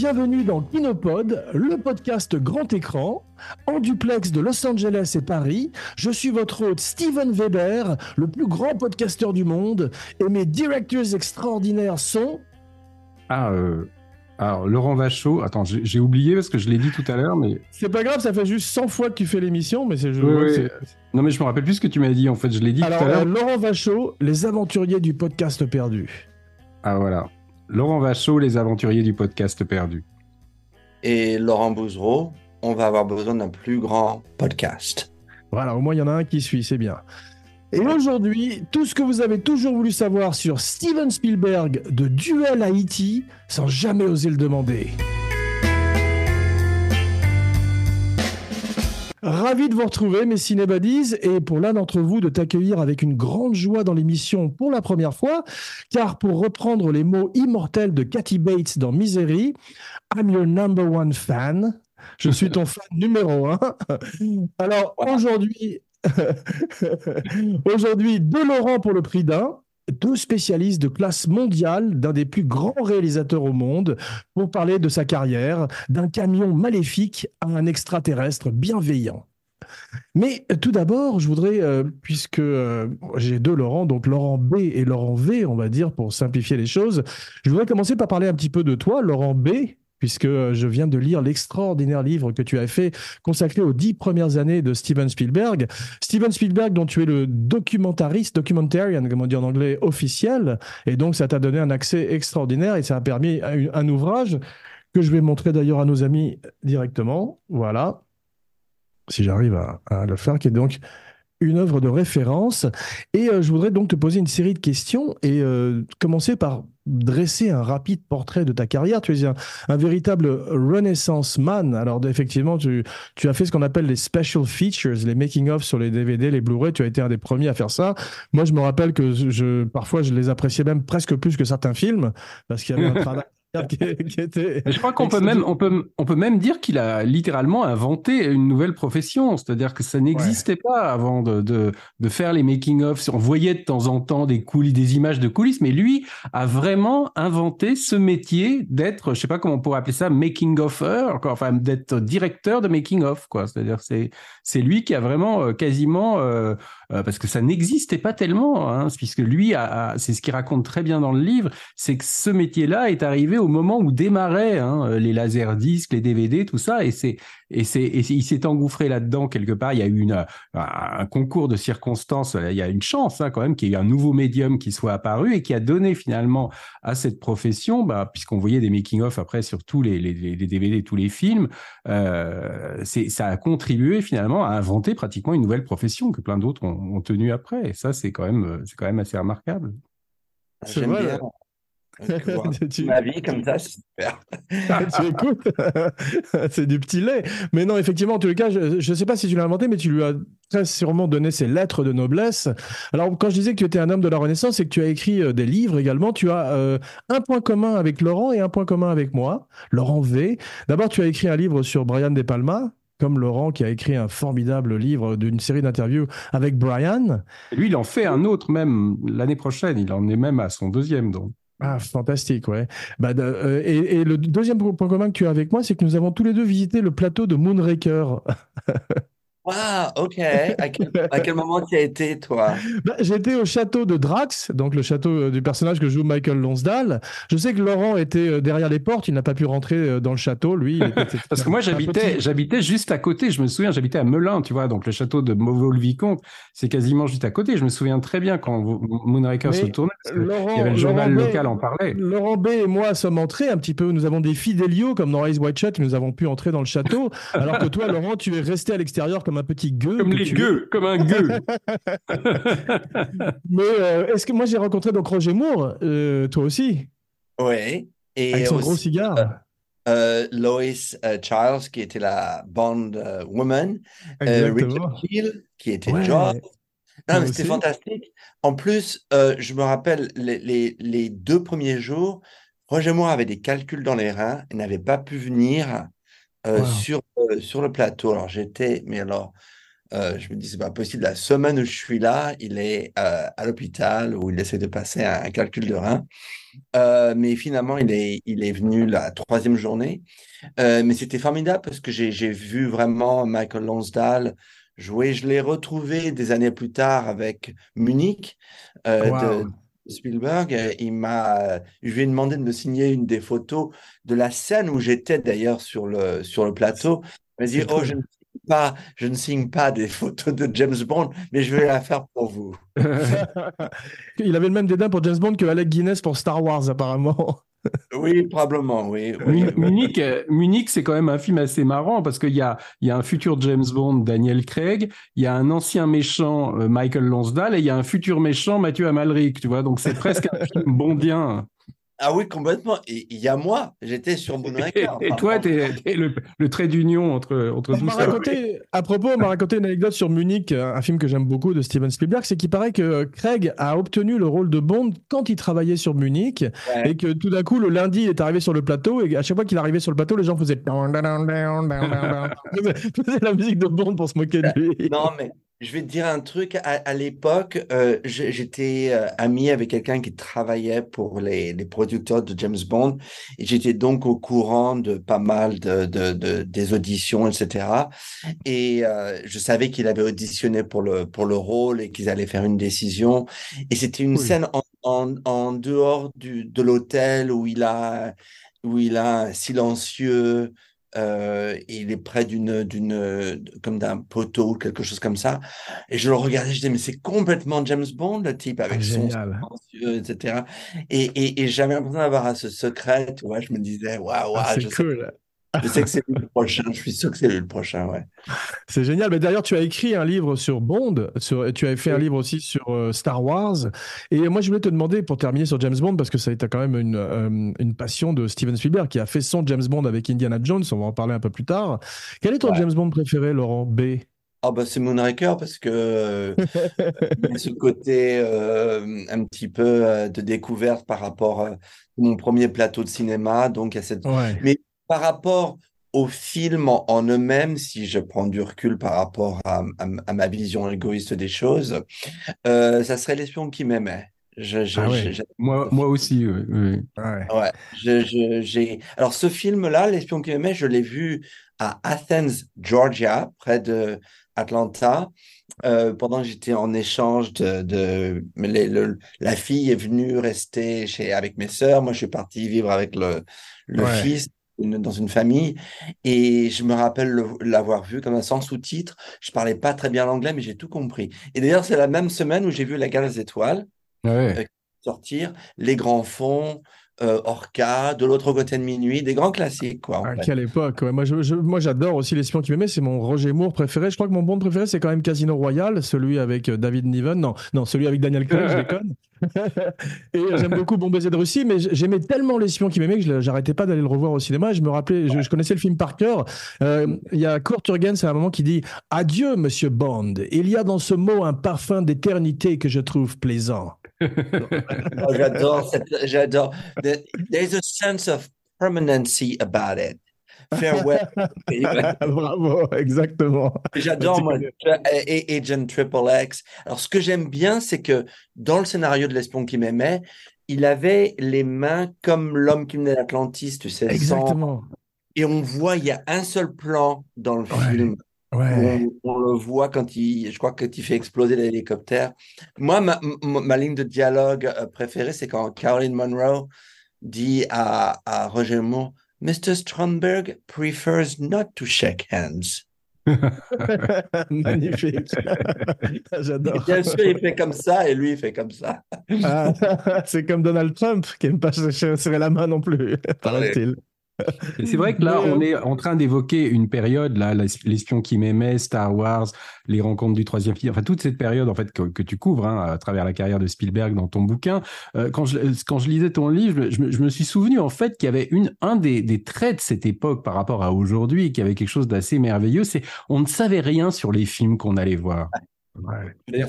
Bienvenue dans Kinopod, le podcast grand écran, en duplex de Los Angeles et Paris. Je suis votre hôte Steven Weber, le plus grand podcasteur du monde, et mes directeurs extraordinaires sont... Ah, euh, alors Laurent Vachaud, attends, j'ai oublié parce que je l'ai dit tout à l'heure, mais... C'est pas grave, ça fait juste 100 fois que tu fais l'émission, mais c'est... Oui, oui. Non mais je me rappelle plus ce que tu m'as dit, en fait, je l'ai dit Alors, tout à euh, l'heure. Laurent Vachaud, les aventuriers du podcast perdu. Ah voilà. Laurent Vachaud, les aventuriers du podcast perdu. et Laurent Bouzereau, on va avoir besoin d'un plus grand podcast. Voilà, au moins il y en a un qui suit, c'est bien. Et aujourd'hui, tout ce que vous avez toujours voulu savoir sur Steven Spielberg de Duel à E.T. sans jamais oser le demander. Ravi de vous retrouver, mes cinébadies, et pour l'un d'entre vous de t'accueillir avec une grande joie dans l'émission pour la première fois, car pour reprendre les mots immortels de Kathy Bates dans Misery, I'm your number one fan. Je suis ton fan numéro un. Alors aujourd'hui, aujourd'hui, deux Laurent pour le prix d'un, deux spécialistes de classe mondiale d'un des plus grands réalisateurs au monde pour parler de sa carrière, d'un camion maléfique à un extraterrestre bienveillant. Mais euh, tout d'abord, je voudrais, euh, puisque euh, j'ai deux Laurent, donc Laurent B et Laurent V, on va dire, pour simplifier les choses, je voudrais commencer par parler un petit peu de toi, Laurent B, puisque euh, je viens de lire l'extraordinaire livre que tu as fait consacré aux dix premières années de Steven Spielberg. Steven Spielberg, dont tu es le documentariste, documentarian, comme on dit en anglais, officiel, et donc ça t'a donné un accès extraordinaire et ça a permis un, ouvrage que je vais montrer d'ailleurs à nos amis directement. Voilà, si j'arrive à, à le faire, qui est donc une œuvre de référence. Et euh, je voudrais donc te poser une série de questions et euh, commencer par dresser un rapide portrait de ta carrière. Tu es un, un véritable renaissance man. Alors effectivement, tu, tu as fait ce qu'on appelle les special features, les making-of sur les DVD, les Blu-ray. Tu as été un des premiers à faire ça. Moi, je me rappelle que je, parfois, je les appréciais même presque plus que certains films parce qu'il y avait un travail qui, qui était... Mais je crois qu'on peut même, on peut, on peut même dire qu'il a littéralement inventé une nouvelle profession. C'est-à-dire que ça n'existait pas avant de, de, de faire les making-of. On voyait de temps en temps des coulisses, des images de coulisses, mais lui a vraiment inventé ce métier d'être, je sais pas comment on pourrait appeler ça, making-offer, enfin, d'être directeur de making-of, quoi. C'est-à-dire, c'est, c'est lui qui a vraiment euh, quasiment, euh, euh, parce que ça n'existait pas tellement, hein, puisque lui a, c'est ce qu'il raconte très bien dans le livre, c'est que ce métier-là est arrivé au moment où démarraient hein, les laserdiscs, les DVD, tout ça, et c'est et c'est il s'est engouffré là-dedans quelque part. Il y a eu une, un, concours de circonstances. Il y a une chance hein, quand même qu'il y ait un nouveau médium qui soit apparu et qui a donné finalement à cette profession, bah, puisqu'on voyait des making-of après sur tous les, les, les DVD, tous les films, euh, ça a contribué finalement à inventer pratiquement une nouvelle profession que plein d'autres ont, ont tenu après. Et ça, c'est quand même c'est quand même assez remarquable. J'aime bien euh, Tu- ma vie comme ça, c'est super. tu écoutes, c'est du petit lait. Mais non, effectivement, en tout cas, je ne sais pas si tu l'as inventé, mais tu lui as très sûrement donné ses lettres de noblesse. Alors, quand je disais que tu étais un homme de la Renaissance, c'est que tu as écrit euh, des livres également. Tu as euh, un point commun avec Laurent et un point commun avec moi, Laurent V. D'abord, tu as écrit un livre sur Brian De Palma, comme Laurent qui a écrit un formidable livre d'une série d'interviews avec Brian. Et lui, il en fait un autre même l'année prochaine. Il en est même à son deuxième, donc. Ah, fantastique, ouais. Bah, euh, et, et le deuxième point commun que tu as avec moi, c'est que nous avons tous les deux visité le plateau de Moonraker. Waouh, ok. À quel, à quel moment tu as été, toi? Bah, J'étais au château de Drax, donc le château euh, du personnage que joue Michael Lonsdale. Je sais que Laurent était euh, derrière les portes, il n'a pas pu rentrer euh, dans le château, lui. il était- Parce que moi, j'habitais, j'habitais juste à côté. Je me souviens, j'habitais à Melun, tu vois. Donc, le château de Mauveau-le-Vicomte, c'est quasiment juste à côté. Je me souviens très bien quand Moonraker Mais se tournait. Laurent, il y avait le journal Laurent B- local en parlait. Laurent B et moi sommes entrés un petit peu. Nous avons des fidélios comme dans Ice White Shut, et nous avons pu entrer dans le château. alors que toi, Laurent, tu es resté à l'extérieur comme un petit gueux. Comme les gueux, comme un gueux. Mais euh, est-ce que moi j'ai rencontré donc Roger Moore, euh, toi aussi, Oui. Et avec son aussi, gros cigare. euh, Lois euh, Charles, qui était la Bond euh, woman. Euh. Richard Keel, qui était Ouais. Jaws. Non, mais c'était fantastique. En plus, euh, je me rappelle les, les, les deux premiers jours, Roger Moore avait des calculs dans les reins et n'avait pas pu venir euh, Wow. sur, euh, sur le plateau. Alors j'étais, mais alors, Euh, je me dis, c'est pas possible. La semaine où je suis là, il est euh, à l'hôpital où il essaie de passer un, calcul de rein. Euh, mais finalement, il est, il est venu la troisième journée. mais c'était formidable parce que j'ai vu vraiment Michael Lonsdale jouer. Je l'ai retrouvé des années plus tard avec Munich de Spielberg. Il m'a, je lui ai demandé de me signer une des photos de la scène où j'étais d'ailleurs sur le, sur le plateau. Il m'a dit, oh, je ne pas, je ne signe pas des photos de James Bond, mais je vais la faire pour vous. Il avait le même dédain pour James Bond que Alec Guinness pour Star Wars, apparemment. Oui, probablement, oui. Munich, euh, Munich c'est quand même un film assez marrant parce qu'il y a, il y a un futur James Bond, Daniel Craig, il y a un ancien méchant, euh, Michael Lonsdale, et il y a un futur méchant, Mathieu Amalric, tu vois. Donc c'est presque un film bondien. Ah oui, complètement. Et il y a moi, j'étais sur Moonraker. Et, toi, tu es, le, trait d'union entre, entre tout ça. à propos, on m'a raconté une anecdote sur Munich, un film que j'aime beaucoup de Steven Spielberg, c'est qu'il paraît que Craig a obtenu le rôle de Bond quand il travaillait sur Munich et que tout d'un coup, le lundi, il est arrivé sur le plateau et à chaque fois qu'il arrivait sur le plateau, les gens faisaient, faisaient la musique de Bond pour se moquer de lui. Non, mais je vais te dire un truc. À, l'époque, euh, j'étais euh, ami avec quelqu'un qui travaillait pour les, les, producteurs de James Bond et j'étais donc au courant de pas mal de, de, de des auditions, etc. Et euh, je savais qu'il avait auditionné pour le pour le rôle et qu'ils allaient faire une décision. Et c'était une scène en, en, en, dehors du, de l'hôtel où il a où il a silencieux euh, il est près d'une, d'une, comme d'un poteau, quelque chose comme ça. Et je le regardais, je disais, mais c'est complètement James Bond, le type, avec son silencieux, etc. Et, et, et j'avais l'impression d'avoir ce secret, tu vois, je me disais, waouh, waouh, c'est cool. Je sais que c'est le prochain, je suis sûr que c'est le prochain, ouais. C'est génial. Mais d'ailleurs, tu as écrit un livre sur Bond, sur, tu as fait un livre aussi sur euh, Star Wars. Et moi, je voulais te demander, pour terminer sur James Bond, parce que ça a été quand même une, euh, une passion de Steven Spielberg, qui a fait son James Bond avec Indiana Jones, on va en parler un peu plus tard. Quel est ton James Bond préféré, Laurent B? Ah bah c'est Moonraker parce que euh, ce côté un petit peu de découverte par rapport à mon premier plateau de cinéma donc à cette mais par rapport aux films en, eux-mêmes, si je prends du recul par rapport à, ma vision égoïste des choses, euh, ça serait l'espion qui m'aimait. Je, ah moi, moi aussi. Oui, ouais. Alors, ce film-là, L'espion qui m'aimait, je l'ai vu à Athens, Georgia, près de Atlanta. Euh, pendant que j'étais en échange de, de la fille est venue rester chez avec mes sœurs, moi je suis parti vivre avec le, le fils dans une famille. Et je me rappelle l'avoir vu comme un sans sous-titres. Je parlais pas très bien l'anglais, mais j'ai tout compris. Et d'ailleurs, c'est la même semaine où j'ai vu La Guerre des Étoiles euh, sortir, Les Grands Fonds, euh, Orca, De l'autre côté de minuit, des grands classiques. Quoi, à quelle époque Moi, je, moi, j'adore aussi L'espion qui m'aimait. C'est mon Roger Moore préféré. Je crois que mon Bond préféré, c'est quand même Casino Royale, celui avec euh, David Niven. Non, non, celui avec Daniel Craig, je déconne. et j'aime beaucoup Bon baiser de Russie, mais j'aimais tellement L'espion qui m'aimait que j'arrêtais pas d'aller le revoir au cinéma. Je me rappelais, je, connaissais le film par cœur. Euh, il y a Kurt Jurgens à un moment qui dit Adieu, monsieur Bond. Il y a dans ce mot un parfum d'éternité que je trouve plaisant. Oh, j'adore, j'adore. There's a sense of permanency about it. Farewell. Bravo, exactement. J'adore, moi, et Agent Triple X. Alors, ce que j'aime bien, c'est que dans le scénario de L'espion qui m'aimait, il avait les mains comme l'homme qui venait d'Atlantis, tu sais. Exactement. Et on voit, il y a un seul plan dans le film. Ouais. On, le voit quand il, je crois que il fait exploser l'hélicoptère. Moi, ma, ma, ligne de dialogue euh, préférée, c'est quand Caroline Monroe dit à, à Roger Moore, Mr. Stromberg prefers not to shake hands. Magnifique. J'adore. Bien sûr, il fait comme ça et lui, il fait comme ça. Ah, c'est comme Donald Trump qui n'aime pas serrer la main non plus, paraît-il. C'est vrai que là, on est en train d'évoquer une période, là, l'espion qui m'aimait, Star Wars, les rencontres du troisième film, enfin toute cette période en fait que, tu couvres hein, à travers la carrière de Spielberg dans ton bouquin. Euh, quand, je, quand je lisais ton livre, je, me, suis souvenu en fait qu'il y avait une, un des, des, traits de cette époque par rapport à aujourd'hui, qui avait quelque chose d'assez merveilleux, c'est on ne savait rien sur les films qu'on allait voir.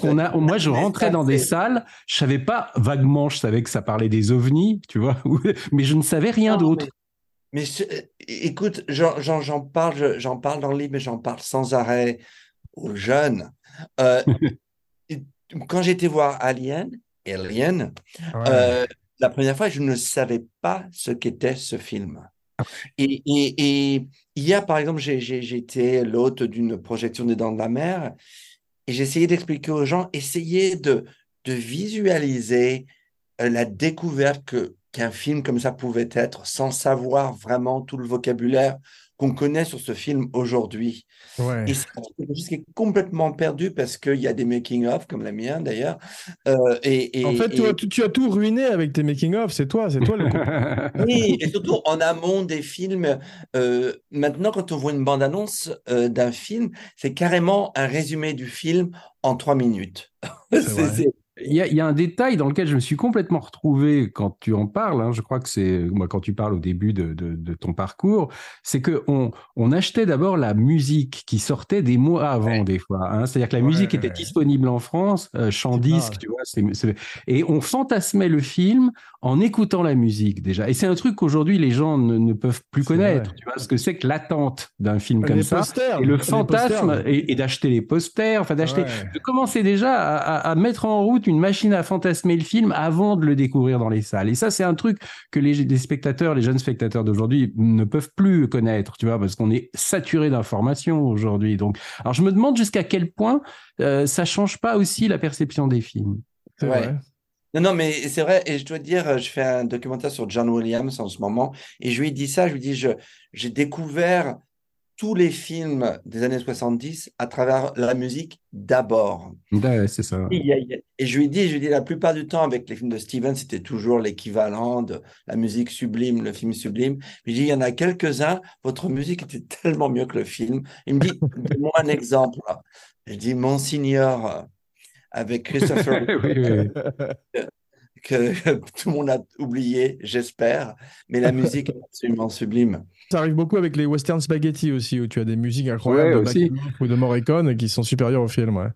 On a, moi, je rentrais dans des salles, je savais pas vaguement, je savais que ça parlait des ovnis, tu vois, mais je ne savais rien d'autre. Mais écoute, j'en parle, j'en parle dans le livre, mais j'en parle sans arrêt aux jeunes. quand j'étais voir Alien, Alien, la première fois, je ne savais pas ce qu'était ce film. Ah et, et, hier, par exemple, j'ai été l'hôte d'une projection des Dents de la Mer et essayé d'expliquer aux gens, essayez de, de visualiser euh, la découverte que qu'un film comme ça pouvait être sans savoir vraiment tout le vocabulaire qu'on connaît sur ce film aujourd'hui. Et c'est quelque chose qui est complètement perdu parce qu'il y a des making-of, comme la mienne d'ailleurs. Euh, et, en fait, tu, as tout ruiné avec tes making-of, c'est toi, c'est toi le Oui, et surtout en amont des films. Euh, maintenant, quand on voit une bande-annonce euh, d'un film, c'est carrément un résumé du film en trois minutes. c'est il y, a, un détail dans lequel je me suis complètement retrouvé quand tu en parles. Hein, je crois que c'est moi quand tu parles au début de, ton parcours, c'est que on, achetait d'abord la musique qui sortait des mois avant des fois. Hein. C'est-à-dire que la musique était disponible en France, euh, chant disque, tu vois. et on fantasmait le film en écoutant la musique déjà. Et c'est un truc qu'aujourd'hui les gens ne, peuvent plus connaître. Tu vois ce que c'est que l'attente d'un film comme ça et le fantasme et, d'acheter les posters, enfin d'acheter, de commencer déjà à mettre en route une machine à fantasmer le film avant de le découvrir dans les salles. Et ça, c'est un truc que les, spectateurs, les jeunes spectateurs d'aujourd'hui ne peuvent plus connaître, tu vois, parce qu'on est saturé d'informations aujourd'hui. Donc, alors je me demande jusqu'à quel point euh, ça change pas aussi la perception des films. Ouais. Non, non, mais c'est vrai, et je dois dire, je fais un documentaire sur John Williams en ce moment, et je lui dis ça, je lui dis, je, j'ai découvert tous les films des années 70 à travers la musique d'abord. c'est ça. Et, je lui dis, je lui dis, la plupart du temps, avec les films de Steven, c'était toujours l'équivalent de la musique sublime, le film sublime. Je dis, il y en a quelques-uns, votre musique était tellement mieux que le film. Il me dit, donne-moi un exemple. Je dis, Monsignor, avec Christopher. Que, tout le monde a oublié, j'espère, mais la musique est absolument sublime. Ça arrive beaucoup avec les western spaghetti aussi, où tu as des musiques incroyables de ou de Morricone qui sont supérieures au film. Ouais.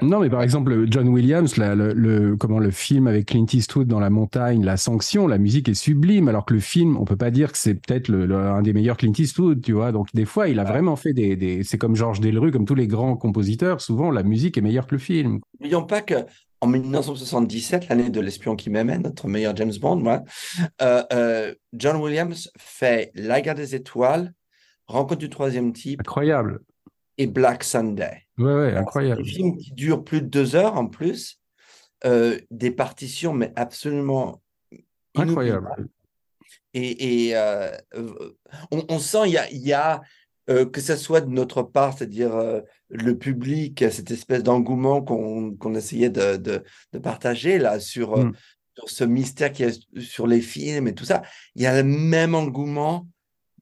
Non, mais par exemple, John Williams, le, comment, le film avec Clint Eastwood dans la montagne, La Sanction, la musique est sublime, alors que le film, on peut pas dire que c'est peut-être le, un des meilleurs Clint Eastwood, tu vois. Donc, des fois, il a vraiment fait des. des... C'est comme Georges Delru, comme tous les grands compositeurs, souvent, la musique est meilleure que le film. N'oublions pas que en 1977, l'année de L'espion qui m'aimait, notre meilleur James Bond, euh, euh, John Williams fait La guerre des étoiles, Rencontre du troisième type. Incroyable. Et Black Sunday. Ouais, ouais, incroyable. Des films qui durent plus de deux heures en plus, euh, des partitions, mais absolument incroyable. Et, on, sent, il y a, y a que ce soit de notre part, c'est-à-dire le public, cette espèce d'engouement qu'on essayait de, de, partager là sur, euh, mm. sur ce mystère qui est sur les films et tout ça. Il y a le même engouement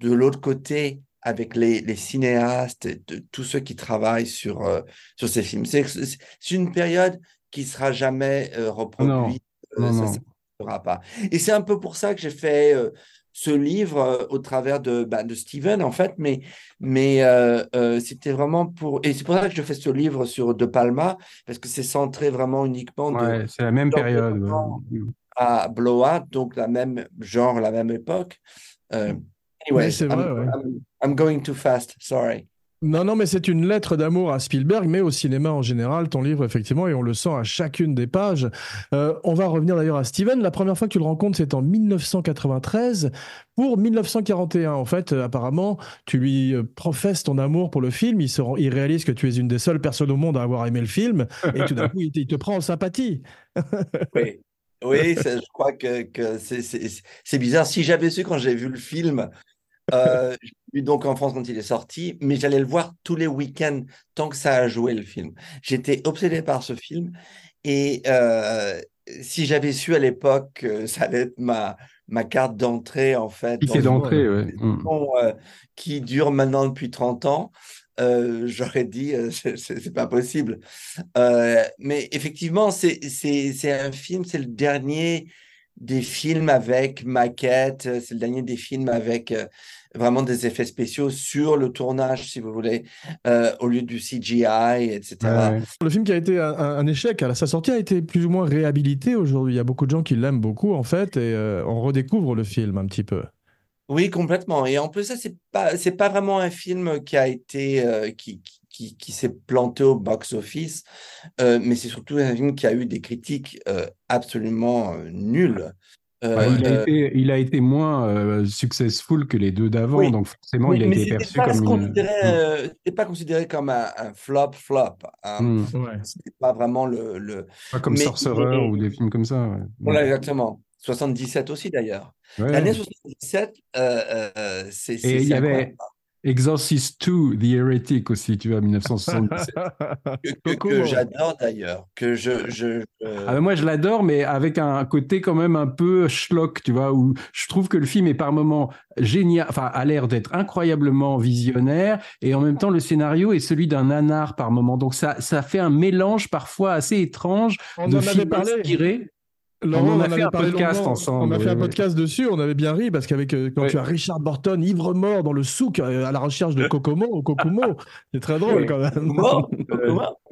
de l'autre côté avec les, les, cinéastes, et de, tous ceux qui travaillent sur, euh, sur ces films. C'est une période qui sera jamais euh, reproduite. Non, ça ne sera pas. Et c'est un peu pour ça que j'ai fait ce livre euh, au travers de, bah, de Steven, en fait, mais, mais euh, euh, c'était vraiment pour. Et c'est pour ça que je fais ce livre sur De Palma, parce que c'est centré vraiment uniquement. Ouais, c'est la même période. À Blowout, donc la même genre, la même époque. anyway, vrai, I'm going too fast, sorry. Non, non, mais c'est une lettre d'amour à Spielberg, mais au cinéma en général, ton livre, effectivement, et on le sent à chacune des pages. Euh, on va revenir d'ailleurs à Steven. La première fois que tu le rencontres, c'est en 1993 pour 1941. En fait, euh, apparemment, tu lui euh, professes ton amour pour le film. Il, se il réalise que tu es une des seules personnes au monde à avoir aimé le film, et tout d'un coup, il, te prend en sympathie. oui. Oui, je crois que, que c'est bizarre. Si j'avais su quand j'ai vu le film euh, je vu donc en France quand il est sorti, mais j'allais le voir tous les week-ends tant que ça a joué le film. J'étais obsédé par ce film et euh, si j'avais su à l'époque, ça allait être ma, ma carte d'entrée en fait. Qui d'entrée, mm. euh, qui dure maintenant depuis 30 ans. Euh, j'aurais dit c'est pas possible. mais effectivement, c'est un film, c'est le dernier des films avec maquette, c'est le dernier des films avec vraiment des effets spéciaux sur le tournage, si vous voulez, euh, au lieu du CGI, etc. Le film qui a été un, échec à sa sortie a été plus ou moins réhabilité aujourd'hui. Il y a beaucoup de gens qui l'aiment beaucoup, en fait, et euh, on redécouvre le film un petit peu. Oui, complètement. Et en plus, ça, c'est pas, c'est pas vraiment un film qui a été, euh, qui, qui, qui s'est planté au box-office, mais c'est surtout un film qui a eu des critiques absolument nulles. Euh, il, a euh, été, il, a été, moins euh, successful que les deux d'avant, donc forcément il a été perçu comme une. C'était pas considéré comme un, flop flop. Hein. C'était pas vraiment le. le... Pas comme Sorcerer ou des films comme ça. Voilà, exactement. 77 aussi d'ailleurs. L'année 77, c'est. Et il y avait. Exorcist 2, The Heretic aussi, tu vois, 1977. que, j'adore d'ailleurs. Que je, je, Ah, moi, je l'adore, mais avec un côté quand même un peu schlock, tu vois, où je trouve que le film est par moments génial, enfin, a l'air d'être incroyablement visionnaire, et en même temps, le scénario est celui d'un nanar par moment. Donc, ça, ça fait un mélange parfois assez étrange de films inspirés on, a fait un podcast ensemble. On a fait un podcast dessus, on avait bien ri parce qu'avec euh, quand tu as Richard Burton ivre mort dans le souk euh, à la recherche de Kokomo ou Kokumo, c'est très drôle quand même.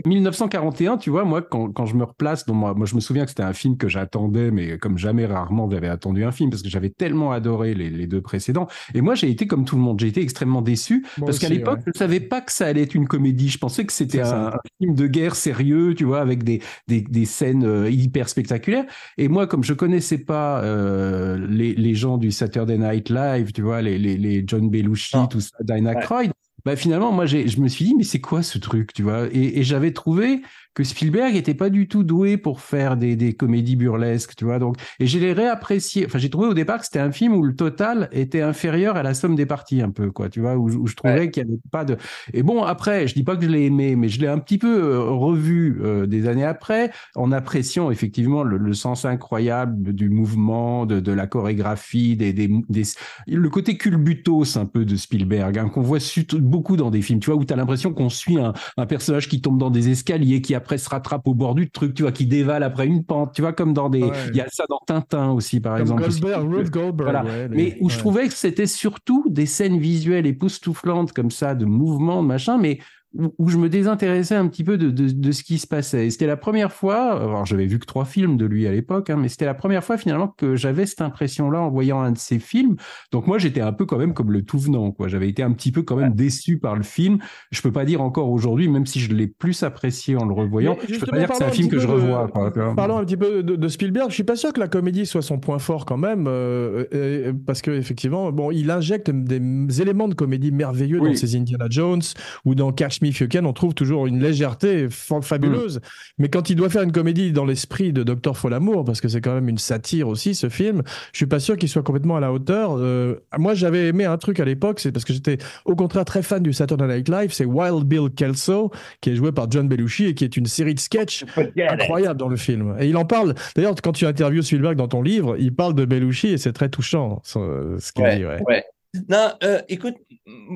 1941, tu vois, moi quand, quand je me replace, donc moi, moi je me souviens que c'était un film que j'attendais, mais comme jamais rarement j'avais attendu un film parce que j'avais tellement adoré les, les, deux précédents. Et moi j'ai été comme tout le monde, j'ai été extrêmement déçu parce qu'à l'époque je ne savais pas que ça allait être une comédie. Je pensais que c'était un, film de guerre sérieux, tu vois, avec des, des, des scènes euh, hyper spectaculaires. Et moi, comme je connaissais pas euh, les, les, gens du Saturday Night Live, tu vois, les, les, les John Belushi, tout ça, Dinah ouais. Bah finalement, moi, je me suis dit, mais c'est quoi ce truc, tu vois? Et, et j'avais trouvé que Spielberg était pas du tout doué pour faire des, des comédies burlesques, tu vois. Donc, et j'ai les réapprécié. Enfin, j'ai trouvé au départ que c'était un film où le total était inférieur à la somme des parties, un peu, quoi, tu vois, où, je trouvais qu'il y avait pas de. Et bon, après, je dis pas que je l'ai aimé, mais je l'ai un petit peu euh, revu euh, des années après, en appréciant effectivement le, sens incroyable du mouvement, de, de la chorégraphie, des, des, des, le côté culbutos un peu de Spielberg, hein, qu'on voit beaucoup dans des films, tu vois, où tu as l'impression qu'on suit un, un personnage qui tombe dans des escaliers, qui a après se rattrape au bord du truc, tu vois, qui dévale après une pente, tu vois, comme dans des. Il y a ça dans Tintin aussi, par exemple. Goldberg, Goldberg. mais où je trouvais que c'était surtout des scènes visuelles époustouflantes comme ça, de mouvements, de machin, mais où, je me désintéressais un petit peu de, de, de ce qui se passait. Et c'était la première fois, alors j'avais vu que trois films de lui à l'époque, hein, mais c'était la première fois finalement que j'avais cette impression-là en voyant un de ses films. Donc moi j'étais un peu quand même comme le tout venant, quoi. J'avais été un petit peu quand même déçu par le film. Je peux pas dire encore aujourd'hui, même si je l'ai plus apprécié en le revoyant, je peux pas dire que c'est un, film que je revois. Quoi, parlons un petit peu de, Spielberg. Je suis pas sûr que la comédie soit son point fort quand même, euh, parce que effectivement, bon, il injecte des éléments de comédie merveilleux dans ses Indiana Jones ou dans Catch Me on trouve toujours une légèreté fabuleuse. Mm. Mais quand il doit faire une comédie dans l'esprit de Docteur Folamour, parce que c'est quand même une satire aussi, ce film, je suis pas sûr qu'il soit complètement à la hauteur. Euh, moi, j'avais aimé un truc à l'époque, c'est parce que j'étais au contraire très fan du Saturday Night Live, c'est Wild Bill Kelso, qui est joué par John Belushi et qui est une série de sketchs incroyable dans le film. Et il en parle. D'ailleurs, quand tu interviews Spielberg dans ton livre, il parle de Belushi et c'est très touchant ce qu'il dit. Ouais. Non, euh, écoute,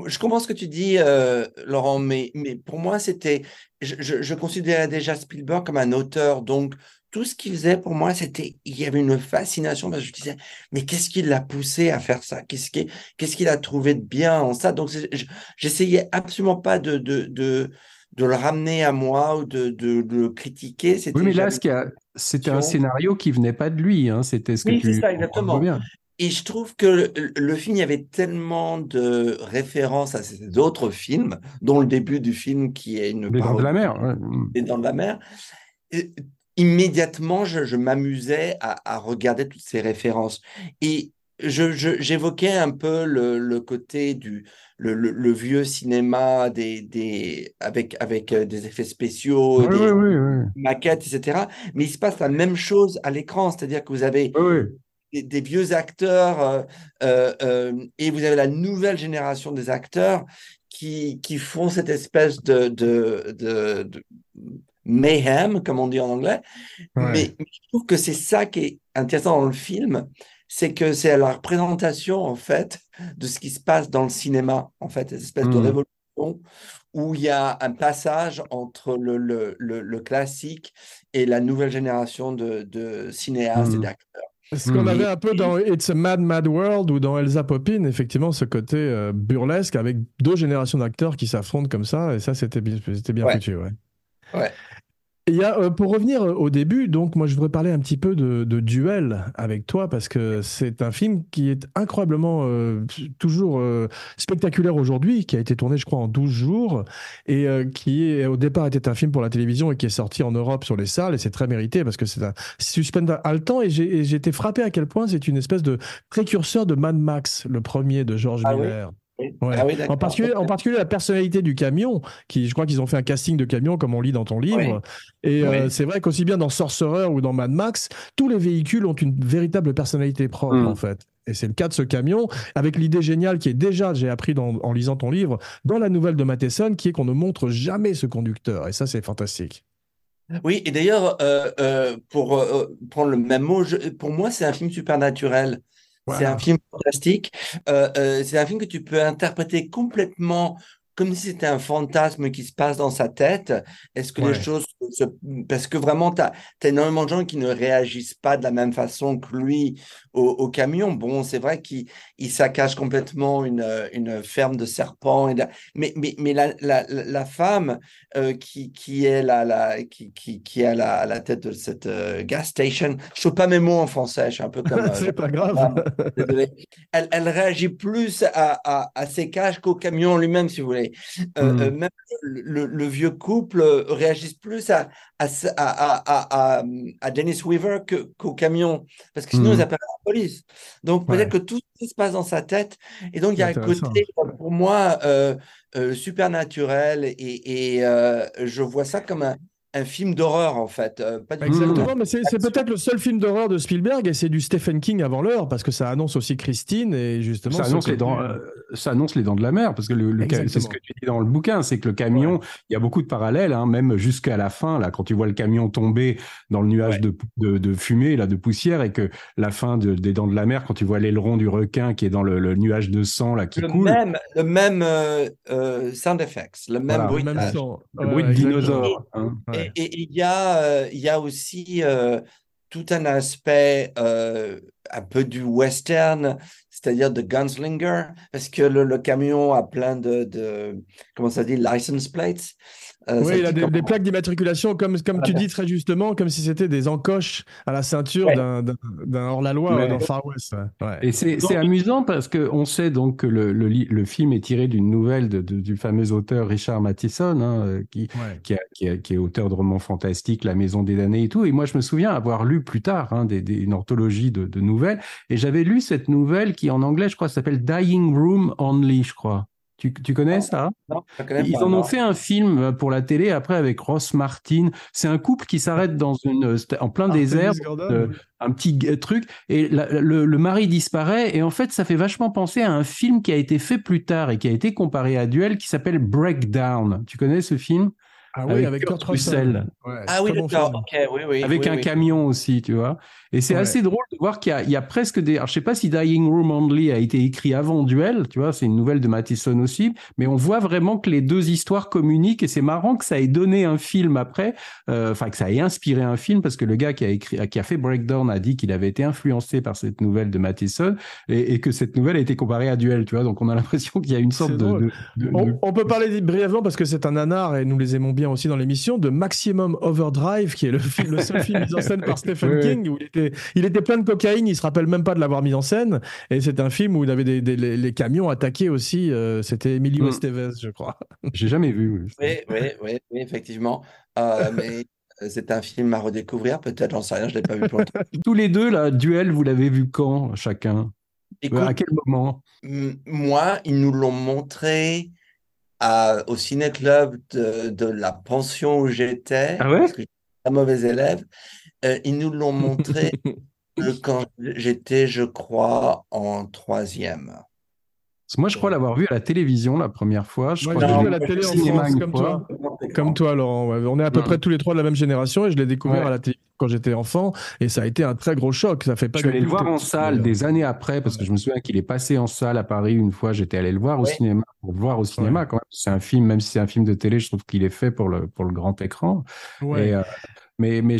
je comprends ce que tu dis, euh, Laurent, mais, mais pour moi, c'était. Je, je, considérais déjà Spielberg comme un auteur, donc tout ce qu'il faisait pour moi, c'était. Il y avait une fascination parce que je disais, mais qu'est-ce qui l'a poussé à faire ça? Qu'est-ce qu'il qu'est-ce qu'il a trouvé de bien en ça? Donc, j'essayais absolument pas de, de, de, de, le ramener à moi ou de, de, le critiquer. Oui, mais là, c'était un scénario qui venait pas de lui. Hein. C'était ce que oui, tu. Ça, exactement. Bien. Et je trouve que le, film, il y avait tellement de références à ces autres films, dont le début du film qui est une. Les Dents de la mer. Les Dents de la mer. immédiatement, je, m'amusais à, regarder toutes ces références. Et j'évoquais un peu le, côté du le, vieux cinéma des, des, avec, avec euh, des effets spéciaux, des maquettes, etc. Mais il se passe la même chose à l'écran, c'est-à-dire que vous avez des, vieux acteurs euh, euh, euh, et vous avez la nouvelle génération des acteurs qui, qui font cette espèce de, de, de, mayhem, comme on dit en anglais. Mais, je trouve que c'est ça qui est intéressant dans le film, c'est que c'est la représentation, en fait, de ce qui se passe dans le cinéma, en fait, cette espèce de mmh. révolution où il y a un passage entre le, le, le, classique et la nouvelle génération de, de cinéastes et mmh. d'acteurs. Ce qu'on avait un peu dans It's a Mad Mad World ou dans Elsa Poppin, effectivement, ce côté euh, burlesque avec deux générations d'acteurs qui s'affrontent comme ça, et ça, c'était bien, c'était bien foutu, ouais. Ouais. Il y a, euh, pour revenir au début, donc moi je voudrais parler un petit peu de, Duel avec toi parce que c'est un film qui est incroyablement euh, toujours euh, spectaculaire aujourd'hui, qui a été tourné je crois en 12 jours et qui est, au départ était un film pour la télévision et qui est sorti en Europe sur les salles et c'est très mérité parce que c'est un suspense haletant et j'ai été frappé à quel point c'est une espèce de précurseur de Mad Max, le premier de George ah Miller. Ah en, particulier, en particulier la personnalité du camion, qui je crois qu'ils ont fait un casting de camion comme on lit dans ton livre. Et euh, c'est vrai qu'aussi bien dans Sorcerer ou dans Mad Max, tous les véhicules ont une véritable personnalité propre mm. en fait. Et c'est le cas de ce camion, avec l'idée géniale qui est déjà, j'ai appris en lisant ton livre, dans la nouvelle de Matheson, qui est qu'on ne montre jamais ce conducteur. Et ça, c'est fantastique. Oui, et d'ailleurs, euh, euh, pour prendre le même mot, pour moi, c'est un film supernaturel. C'est un film fantastique. Euh, euh, c'est un film que tu peux interpréter complètement comme si c'était un fantasme qui se passe dans sa tête. Est-ce que les choses se... Parce que vraiment, tu as, énormément de gens qui ne réagissent pas de la même façon que lui au, camion. Bon, c'est vrai qu'il il saccage complètement une, une ferme de serpents. Et Mais, mais, mais la, la, la femme euh, qui, qui est, la, la, qui, qui, qui est à, la, à la tête de cette euh, gas station, je ne pas mes mots en français, je suis un peu comme... c'est euh, pas grave. Elle, elle, réagit plus à, à, à ses cages qu'au camion lui-même, si vous voulez. Hmm. même le, le, vieux couple réagisse plus à, à, à, à, Dennis Weaver qu'au camion, parce que sinon, ils hmm. appellent police. Donc peut-être que tout se passe dans sa tête. Et donc il y a un côté, pour moi, euh, euh, super naturel et, et euh, je vois ça comme un, un film d'horreur en fait. Euh, pas Exactement, mais c'est peut-être le seul film d'horreur de Spielberg et c'est du Stephen King avant l'heure parce que ça annonce aussi Christine et justement ça annonce, les dents, euh, ça annonce les dents de la mer parce que le, c'est ce que tu dis dans le bouquin, c'est que le camion, il y a beaucoup de parallèles, hein, même jusqu'à la fin là quand tu vois le camion tomber dans le nuage de, de, fumée là de poussière et que la fin des dents de la mer quand tu vois l'aileron du requin qui est dans le, nuage de sang là qui le coule. Même, le même euh, sound effects, le même bruit, le bruit de dinosaure. Hein et, il y a, euh, y a aussi euh, tout un aspect euh, un peu du western, c'est-à-dire de gunslinger, parce que le, camion a plein de, de, comment ça dit, license plates. Euh, oui, il a des, plaques d'immatriculation, comme, comme tu dis très justement, comme si c'était des encoches à la ceinture d'un hors-la-loi dans Far West. Et c'est amusant parce qu'on sait donc que le, le, le film est tiré d'une nouvelle de, du fameux auteur Richard Matheson, hein, euh, qui, qui, qui, est auteur de romans fantastiques, La Maison des damnés et tout. Et moi, je me souviens avoir lu plus tard hein, des, une anthologie de, de nouvelles. Et j'avais lu cette nouvelle qui, en anglais, je crois, s'appelle Dying Room Only, je crois. Tu, connais ça? Ils en ont fait un film pour la télé après avec Ross Martin. C'est un couple qui s'arrête dans une en plein désert, euh, un petit truc, et le, mari disparaît. Et en fait, ça fait vachement penser à un film qui a été fait plus tard et qui a été comparé à Duel, qui s'appelle Breakdown. Tu connais ce film? Ah oui, avec, Kurt Russell. ah oui, d'accord. oui, oui, avec un camion aussi, tu vois. Et c'est assez drôle de voir qu'il y, a presque des. Alors, je sais pas si Dying Room Only a été écrit avant Duel, tu vois, c'est une nouvelle de Matheson aussi, mais on voit vraiment que les deux histoires communiquent et c'est marrant que ça ait donné un film après, euh, enfin que ça ait inspiré un film parce que le gars qui a écrit, qui a fait Breakdown a dit qu'il avait été influencé par cette nouvelle de Matheson et, que cette nouvelle a été comparée à Duel, tu vois. Donc on a l'impression qu'il y a une sorte de, on, peut parler brièvement parce que c'est un nanar et nous les aimons bien aussi dans l'émission de Maximum Overdrive qui est le, le seul film mis en scène par Stephen King où il était il était plein de cocaïne, il se rappelle même pas de l'avoir mis en scène. Et c'est un film où il avait des, les, camions attaqués aussi. Euh, c'était Emilio mm. Estevez, je crois. J'ai jamais vu. Oui, oui, oui, effectivement. Euh, mais euh, c'est un film à redécouvrir, peut-être, j'en sais rien, je l'ai pas vu pour longtemps. Tous les deux, là, Duel, vous l'avez vu quand, chacun? À quel moment? Moi, ils nous l'ont montré à, au ciné-club de, de, la pension où j'étais. Ah ouais? parce que un mauvais élève. Euh, ils nous l'ont montré quand j'étais, je crois, en troisième. Moi, je crois l'avoir vu à la télévision la première fois. Je j'ai vu à la télé en France, comme toi. Comme toi, Laurent. On est à peu près tous les trois de la même génération et je l'ai découvert à la télé quand j'étais enfant et ça a été un très gros choc. Ça fait pas. Je suis allé le voir en salle des années après parce que je me souviens qu'il est passé en salle à Paris une fois. J'étais allé le voir au cinéma pour le voir au cinéma quand même. C'est un film, même si c'est un film de télé, je trouve qu'il est fait pour le pour le grand écran. Et, euh, mais, mais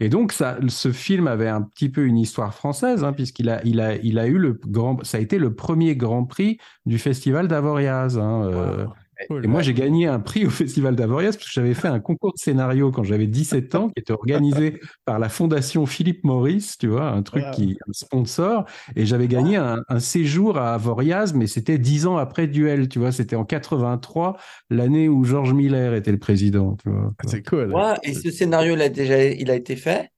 et donc, ça, ce film avait un petit peu une histoire française, hein, puisqu'il a, il a, il a eu le grand, ça a été le premier grand prix du festival d'Avoriaz. Hein, euh, Et moi, j'ai gagné un prix au Festival d'Avoriaz parce que j'avais fait un concours de scénario quand j'avais 17 ans qui était organisé par la Fondation Philippe Maurice, tu vois, un truc qui un sponsor. Et j'avais gagné un, séjour à Avoriaz, mais c'était dix ans après Duel, tu vois. C'était en 83, l'année où Georges Miller était le président, tu vois. C'est cool. et ce scénario, il a déjà il a été fait?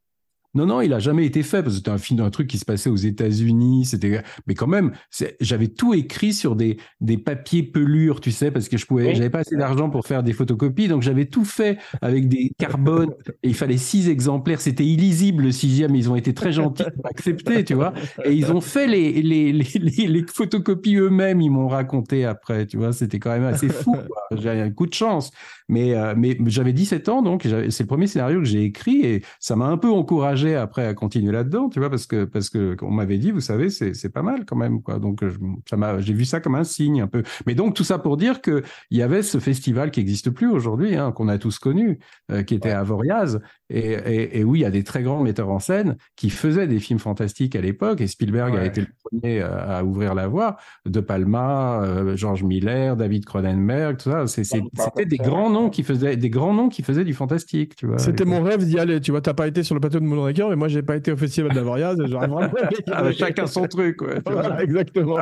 Non, non, il a jamais été fait parce que c'était un film, un truc qui se passait aux États-Unis. C'était, mais quand même, j'avais tout écrit sur des, des papiers pelures, tu sais, parce que je pouvais, j'avais pas assez d'argent pour faire des photocopies, donc j'avais tout fait avec des carbones et il fallait six exemplaires. C'était illisible le sixième, ils ont été très gentils pour accepter, tu vois. Et ils ont fait les, les, les, les, photocopies eux-mêmes, ils m'ont raconté après, tu vois. C'était quand même assez fou. J'ai un coup de chance. Mais, euh, mais j'avais 17 ans, donc c'est le premier scénario que j'ai écrit et ça m'a un peu encouragé après à continuer là-dedans, tu vois, parce que parce que on m'avait dit, vous savez, c'est pas mal quand même, quoi. Donc ça m'a, j'ai vu ça comme un signe un peu. Mais donc tout ça pour dire que il y avait ce festival qui n'existe plus aujourd'hui, hein, qu'on a tous connu, euh, qui était à Voriaz, et, et, et, oui, il y a des très grands metteurs en scène qui faisaient des films fantastiques à l'époque, et Spielberg a été le premier à, ouvrir la voie. De Palma, euh, George Miller, David Cronenberg, tout ça, c'était des grands noms qui faisaient des grands noms qui faisaient du fantastique, tu vois. C'était mon rêve d'y aller. Tu vois, t'as pas été sur le plateau de Moonraker, mais moi j'ai pas été au festival d'Avoriaz. Ah, chacun son truc, ouais, exactement.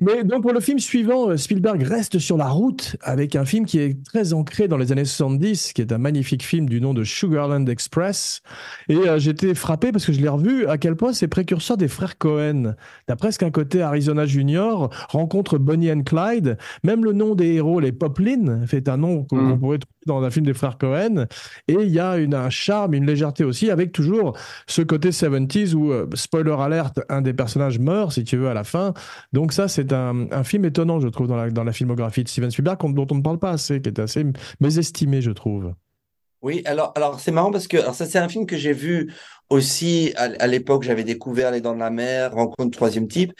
mais donc pour le film suivant, euh, Spielberg reste sur la route avec un film qui est très ancré dans les années 70, qui est un magnifique film du nom de Sugar Express. Et euh, j'étais frappé parce que je l'ai revu à quel point c'est précurseur des frères Cohen. T'as presque un côté Arizona Junior, rencontre Bonnie and Clyde. Même le nom des héros, les Poplin, fait un nom qu'on mm. pourrait trouver dans un film des frères Cohen. Et il y a une, un charme, une légèreté aussi, avec toujours ce côté 70s où, euh, spoiler alert, un des personnages meurt, si tu veux, à la fin. Donc ça, c'est un, un, film étonnant, je trouve, dans la, dans la filmographie de Steven Spielberg, dont on ne parle pas assez, qui est assez mésestimé, je trouve. Oui, alors, alors c'est marrant parce que ça, c'est un film que j'ai vu aussi à, l'époque. J'avais découvert Les Dents de la Mer, Rencontre Troisième Type,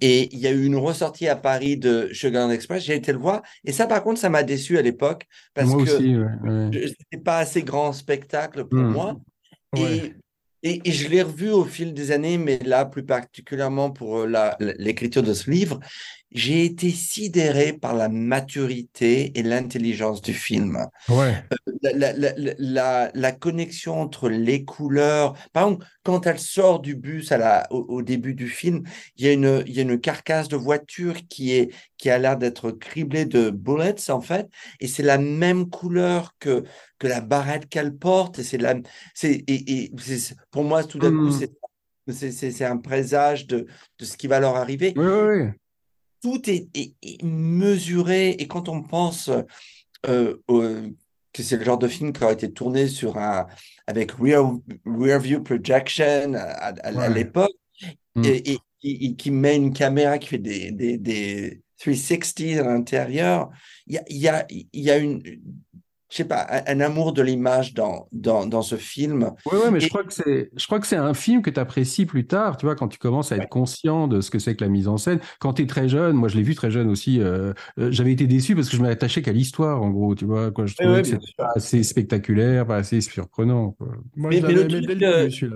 et il y a eu une ressortie à Paris de Sugar Express. J'ai été le voir, et ça, par contre, ça m'a déçu à l'époque parce moi que aussi, c'était pas assez grand spectacle pour hmm. moi. Et, et, je l'ai revu au fil des années, mais là, plus particulièrement pour euh, l'écriture de ce livre, j'ai été sidéré par la maturité et l'intelligence du film. Ouais. Euh, la, la, connexion entre les couleurs. Par exemple, quand elle sort du bus à la, au, début du film, il y, a une, il y a une carcasse de voiture qui, est, qui a l'air d'être criblée de bullets, en fait, et c'est la même couleur que, que la barrette qu'elle porte. Et, c'est la, c'est, et, pour moi, tout d'un coup, mmh. c'est, c'est, un présage de, de ce qui va leur arriver. Oui, oui, oui tout est, mesuré. Et quand on pense euh, que c'est le genre de film qui aurait été tourné sur un, avec rear, view projection à, l'époque, mm. et, qui met une caméra qui fait des, des, des 360 à l'intérieur, il y a, y, y a une, je sais pas, un, amour de l'image dans, dans, dans, ce film. Oui, ouais, mais je crois que c'est, je crois que c'est un film que tu apprécies plus tard, tu vois, quand tu commences à être conscient de ce que c'est que la mise en scène. Quand tu es très jeune, moi je l'ai vu très jeune aussi, euh, euh, j'avais été déçu parce que je m'attachais qu'à l'histoire, en gros, tu vois, quoi, je trouvais que c'était pas assez spectaculaire, pas assez surprenant. Moi, mais, le, dès le début,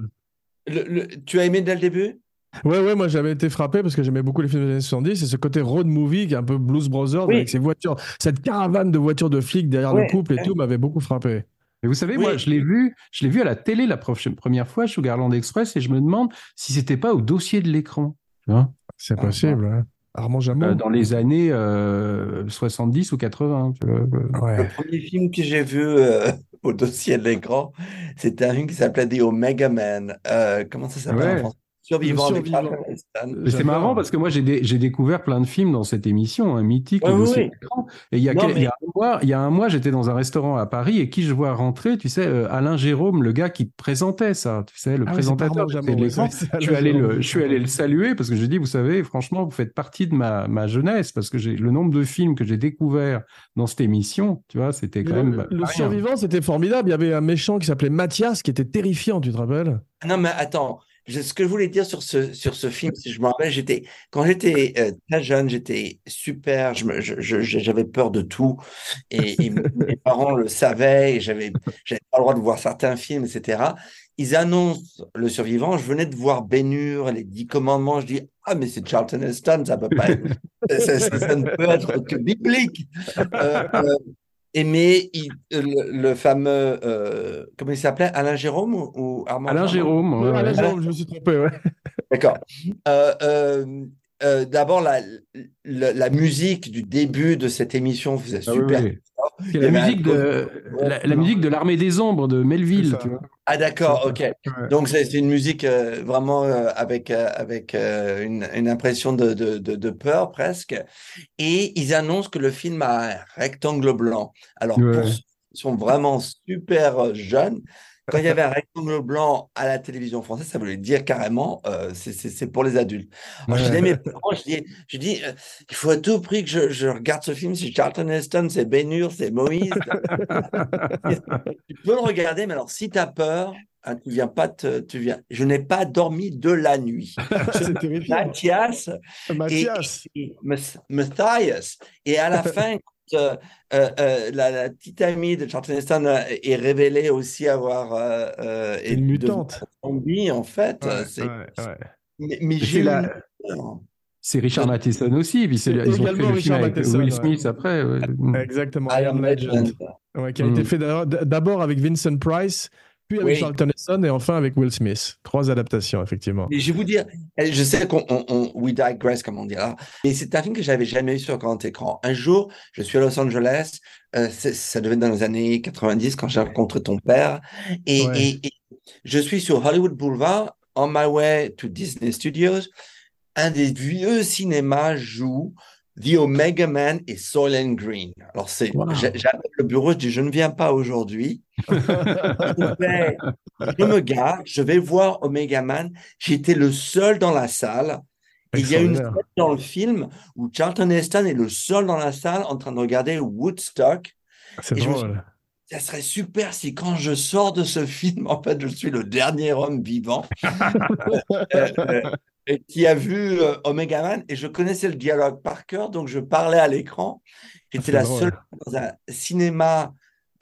le, tu as aimé dès le début? Ouais, ouais, moi j'avais été frappé parce que j'aimais beaucoup les films des années 70 et ce côté road movie qui est un peu Blues Brothers avec ces voitures, cette caravane de voitures de flics derrière le couple et tout m'avait beaucoup frappé. Mais vous savez, moi, je l'ai vu, je l'ai vu à la télé la première fois, Sugarland Express, et je me demande si c'était pas au dossier de l'écran. C'est possible. Hein. Armand Jameau. Euh, dans les années 70 euh, ou 80. Le premier film que j'ai vu euh, au dossier de l'écran, c'était un film qui s'appelait The Omega Man. comment ça s'appelle en français? Survivant, C'est marrant parce que moi j'ai découvert plein de films dans cette émission, un hein, mythique. Et il y, a il, y a un mois, j'étais dans un restaurant à Paris et qui je vois rentrer, tu sais, euh, Alain Jérôme, le gars qui présentait ça, tu sais, le ah présentateur de l'écran. Je suis allé le, je suis allé le saluer parce que je dis, vous savez, franchement, vous faites partie de ma, ma jeunesse parce que j'ai le nombre de films que j'ai découvert dans cette émission, tu vois, c'était quand même. Le, survivant, c'était formidable. Il y avait un méchant qui s'appelait Mathias qui était terrifiant, tu te rappelles? Non, mais attends ce que je voulais dire sur ce, sur ce film, si je me rappelle, j'étais, quand j'étais euh, très jeune, j'étais super, j'avais je, peur de tout. Et, mes parents le savaient, et j'avais pas le droit de voir certains films, etc. Ils annoncent Le Survivant. Je venais de voir Bénur, Les Dix Commandements. Je dis, ah, mais c'est Charlton Heston, ça peut pas être, ça, ne peut être que biblique. Euh, euh, et mais le, fameux, euh, comment il s'appelait? Alain Jérôme ou, Armand Alain Jérôme, Alain Jérôme, je me suis trompé, ouais. D'accord. D'abord, la, la, musique du début de cette émission faisait ah super. La musique, de, la, musique de l'armée des ombres de Melville. Tu vois. Ah d'accord, ok. Donc c'est une musique euh, vraiment euh, avec, euh, avec une, une, impression de, de, de, peur presque. Et ils annoncent que le film a un rectangle blanc. Alors pour ceux qui sont vraiment super jeunes, quand il y avait un rectangle blanc à la télévision française, ça voulait dire carrément, euh, c'est pour les adultes. je dis à mes parents, je dis, je dis euh, il faut à tout prix que je, je regarde ce film, c'est Charlton Heston, c'est Ben Hur, c'est Moïse. tu peux le regarder, mais alors si tu as peur, hein, tu viens pas te, tu viens. Je n'ai pas dormi de la nuit. Mathias, Mathias. Et, Matthias. Et à la fin, euh, euh, euh, la, petite amie de Charlton Heston est révélée aussi avoir une mutante. Zombie, en fait. c'est, Mais, j'ai C'est Richard Matheson aussi, puis c'est, ils ont fait le film avec Will Smith après. Exactement, Iron Legend. qui a été mm. fait d'abord avec Vincent Price, puis avec Charlton Heston et enfin avec Will Smith. Trois adaptations, effectivement. Mais je vais vous dire, je sais qu'on on, we digress, comme on dira, mais c'est un film que j'avais jamais vu sur grand écran. Un jour, je suis à Los Angeles, euh, ça devait être dans les années 90 quand j'ai rencontré ton père, et, et, je suis sur Hollywood Boulevard, on my way to Disney Studios. Un des vieux cinémas joue The Omega Man et Soylent Green. Alors, c'est, j'appelle le bureau, je dis, je ne viens pas aujourd'hui. je, me garde, je vais voir Omega Man. J'étais le seul dans la salle. Il y a une scène dans le film où Charlton Heston est le seul dans la salle en train de regarder Woodstock. C'est drôle. ça serait super si quand je sors de ce film, en fait, je suis le dernier homme vivant. Euh, euh, qui a vu euh, Omega Man et je connaissais le dialogue par cœur, donc je parlais à l'écran. J'étais la seule dans un cinéma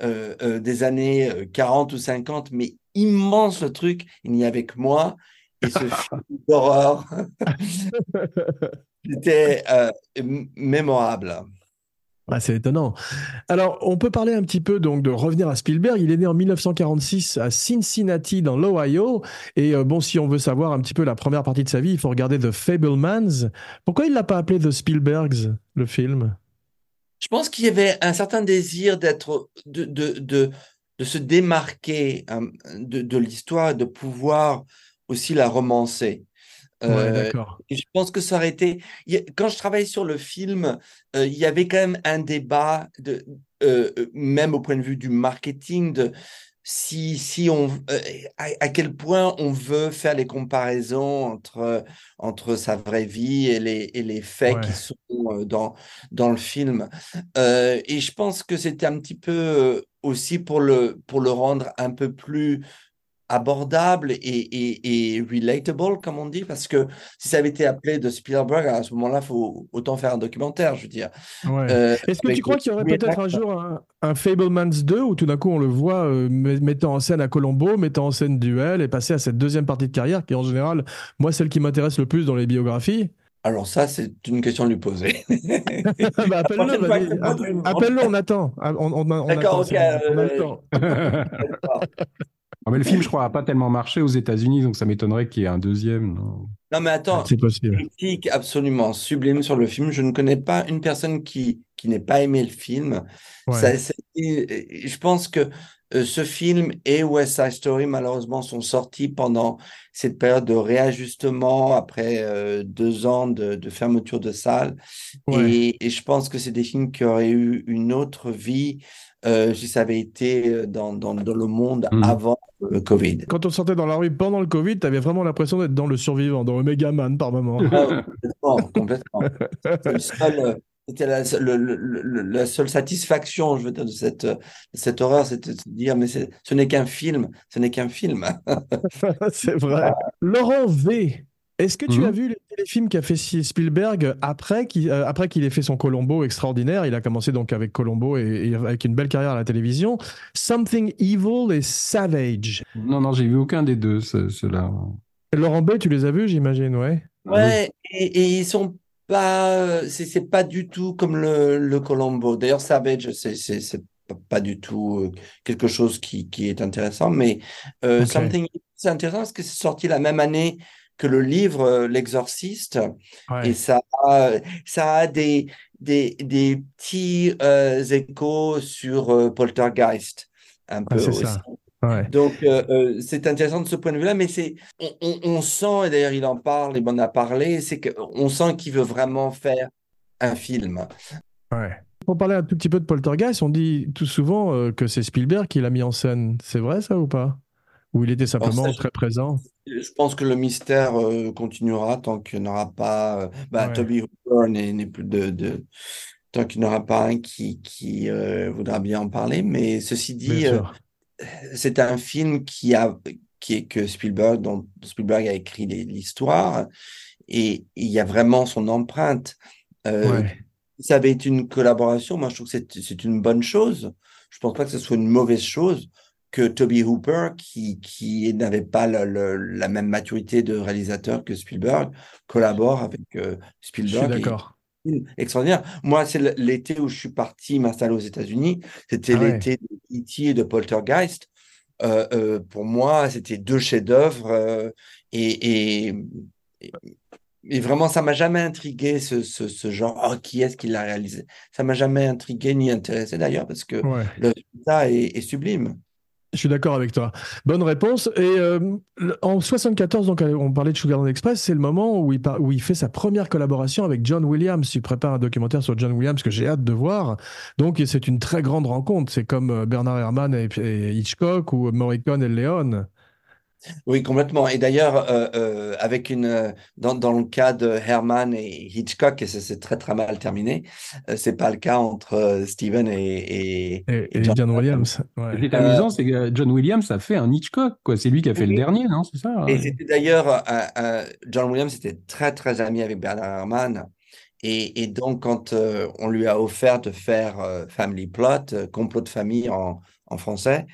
euh, euh, des années 40 ou 50, mais immense le truc. Il n'y avait que moi et ce film d'horreur. C'était mémorable. Ah, c'est étonnant. Alors, on peut parler un petit peu donc de revenir à Spielberg. Il est né en 1946 à Cincinnati, dans l'Ohio. Et euh, bon, si on veut savoir un petit peu la première partie de sa vie, il faut regarder The Fablemans. Pourquoi il l'a pas appelé The Spielbergs, le film? Je pense qu'il y avait un certain désir d'être, de, de, de, de, se démarquer de, de l'histoire, de pouvoir aussi la romancer. Euh, je pense que ça aurait été. Quand je travaillais sur le film, euh, il y avait quand même un débat, de, euh, même au point de vue du marketing, de si, si on, à, quel point on veut faire les comparaisons entre, entre sa vraie vie et les, et les faits qui sont dans, dans le film. et je pense que c'était un petit peu aussi pour le, pour le rendre un peu plus abordable et, et, relatable, comme on dit, parce que si ça avait été appelé de Spielberg, à ce moment-là, il faut autant faire un documentaire, je veux dire. Euh, Est-ce que tu crois qu'il y aurait peut-être un jour un, un, Fablemans 2 où tout d'un coup on le voit euh, mettant en scène à Colombo, mettant en scène Duel et passer à cette deuxième partie de carrière qui, en général, moi, celle qui m'intéresse le plus dans les biographies? Alors ça, c'est une question de lui poser. bah, appelle-le, appelle-le, on attend. On, D'accord, ok. Ah, mais le film, je crois, n'a pas tellement marché aux États-Unis, donc ça m'étonnerait qu'il y ait un deuxième. Non, non mais attends, c'est possible. Critique absolument sublime sur le film. Je ne connais pas une personne qui, qui n'ait pas aimé le film. Ça, je pense que euh, ce film et West Side Story, malheureusement, sont sortis pendant cette période de réajustement après euh, deux ans de, de, fermeture de salle. Et, et, je pense que c'est des films qui auraient eu une autre vie euh, si ça avait été euh, dans, dans, dans le monde mmh. avant le Covid. Quand on sortait dans la rue pendant le Covid, tu avais vraiment l'impression d'être dans le survivant, dans le Man par moment. Ah, complètement, complètement. C'était la, la, seule satisfaction, je veux dire, de cette, cette horreur, c'est de se dire, mais ce n'est qu'un film, ce n'est qu'un film. c'est vrai. Laurent V, est-ce que tu as mhm. vu les téléfilms qu'a fait Spielberg après qu'il euh, après qu'il ait fait son Colombo extraordinaire? Il a commencé donc avec Colombo et, avec une belle carrière à la télévision. Something Evil et Savage. Non, non, j'ai vu aucun des deux, ceux-là. Laurent B, tu les as vus, j'imagine, ouais Ouais, et, et ils sont pas, c'est pas du tout comme le, le Colombo. D'ailleurs, Savage, c'est pas du tout euh, quelque chose qui, qui est intéressant, mais euh, Something, c'est intéressant parce que c'est sorti la même année que le livre euh, L'Exorciste, et ça a, ça a des, des, des petits échos sur Poltergeist, un peu aussi. Ça. Donc, euh, euh, c'est intéressant de ce point de vue-là, mais c'est, on, sent, et d'ailleurs il en parle, et en a parlé, c'est qu'on sent qu'il veut vraiment faire un film. Ouais. Pour parler un tout petit peu de Poltergeist, on dit tout souvent euh, que c'est Spielberg qui l'a mis en scène. C'est vrai ça ou pas? Ou il était simplement très présent? Je pense que le mystère continuera tant qu'il n'y aura pas. Bah, Toby Hooper n'est plus de, tant qu'il n'y aura pas un qui, qui voudra bien en parler. Mais ceci dit, c'est un film qui a, qui est que Spielberg, dont Spielberg a écrit l'histoire, et il y a vraiment son empreinte. Euh, Ça avait été une collaboration, moi je trouve que c'est une bonne chose. Je pense pas que ce soit une mauvaise chose que Toby Hooper, qui, qui n'avait pas la même maturité de réalisateur que Spielberg, collabore avec euh, Spielberg. Je suis d'accord extraordinaire. Moi, c'est l'été où je suis parti m'installer aux États-Unis. C'était ah l'été de E.T. et de Poltergeist. Euh, euh, pour moi, c'était deux chefs-d'œuvre. Euh, et, et, vraiment, ça m'a jamais intrigué ce, ce, genre. Oh, qui est-ce qui l'a réalisé? Ça m'a jamais intrigué ni intéressé d'ailleurs parce que le résultat est sublime. Je suis d'accord avec toi. Bonne réponse. Et euh, en 74, donc euh, on parlait de Sugarland Express, c'est le moment où il, fait sa première collaboration avec John Williams. Il prépare un documentaire sur John Williams que j'ai hâte de voir. Donc c'est une très grande rencontre. C'est comme euh, Bernard Herrmann et, Hitchcock ou Morricone et Léon. Oui, complètement. Et d'ailleurs, euh, euh, avec une euh, dans, dans, le cas de Herman et Hitchcock, et c'est très très mal terminé, c'est pas le cas entre Steven et, et, John, Williams. Ouais. Ce qui est amusant, c'est que John Williams a fait un Hitchcock, quoi. C'est lui qui a fait le dernier, non C'est ça. Et c'était d'ailleurs John Williams était très très ami avec Bernard Herrmann. Et, et, donc, quand on lui a offert de faire Family Plot, complot de famille en, en français,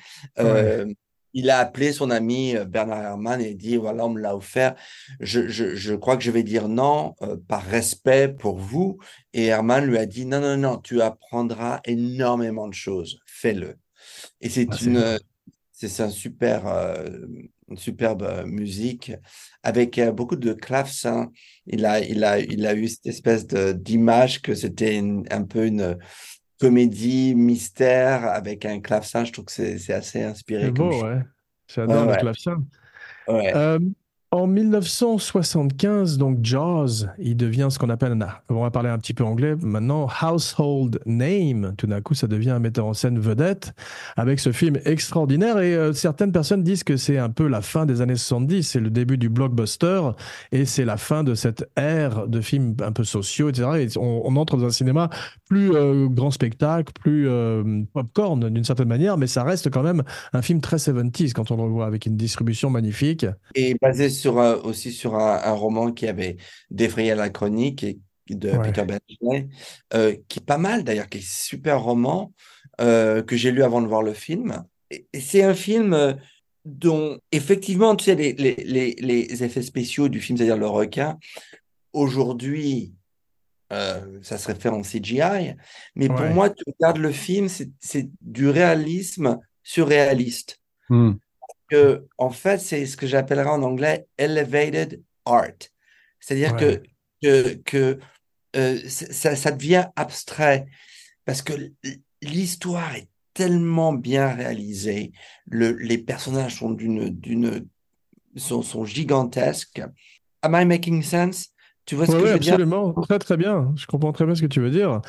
il a appelé son ami euh, Bernard Herrmann et dit voilà, on me l'a offert. Je, je, je, crois que je vais dire non euh, par respect pour vous. Et Herrmann lui a dit non, non, non, tu apprendras énormément de choses. Fais-le. Et c'est ah, une. C'est un super, euh, une superbe musique avec beaucoup de clavecins. Il a, il a, il a eu cette espèce d'image que c'était un peu une, comédie, mystère avec un clavecin. Je trouve que c'est assez inspiré. C'est beau, ouais. J'adore le clavecin. Ouais. Euh, en 1975, donc Jaws, il devient ce qu'on appelle, on va parler un petit peu anglais maintenant, household name. Tout d'un coup, ça devient un metteur en scène vedette avec ce film extraordinaire. Et euh, certaines personnes disent que c'est un peu la fin des années 70, c'est le début du blockbuster et c'est la fin de cette ère de films un peu sociaux, etc. Et on, entre dans un cinéma plus euh, grand spectacle, plus euh, popcorn d'une certaine manière, mais ça reste quand même un film très 70s quand on le voit avec une distribution magnifique. Et basé sur aussi sur un, roman qui avait défrayé la chronique de Peter Benchley, euh, qui est pas mal d'ailleurs, qui est un super roman euh, que j'ai lu avant de voir le film. Et, c'est un film euh, dont, effectivement, tu sais, les, les, les, effets spéciaux du film, c'est-à-dire le requin, aujourd'hui, ça serait fait en CGI. Mais pour moi, tu regardes le film, c'est du réalisme surréaliste. Hmm que, en fait, c'est ce que j'appellerais en anglais elevated art. C'est-à-dire que, que, euh, ça, ça, devient abstrait parce que l'histoire est tellement bien réalisée, le, les personnages sont d'une, d'une, sont, sont gigantesques. Am I making sense? Tu vois ce que je veux absolument. Très très bien. Je comprends très bien ce que tu veux dire.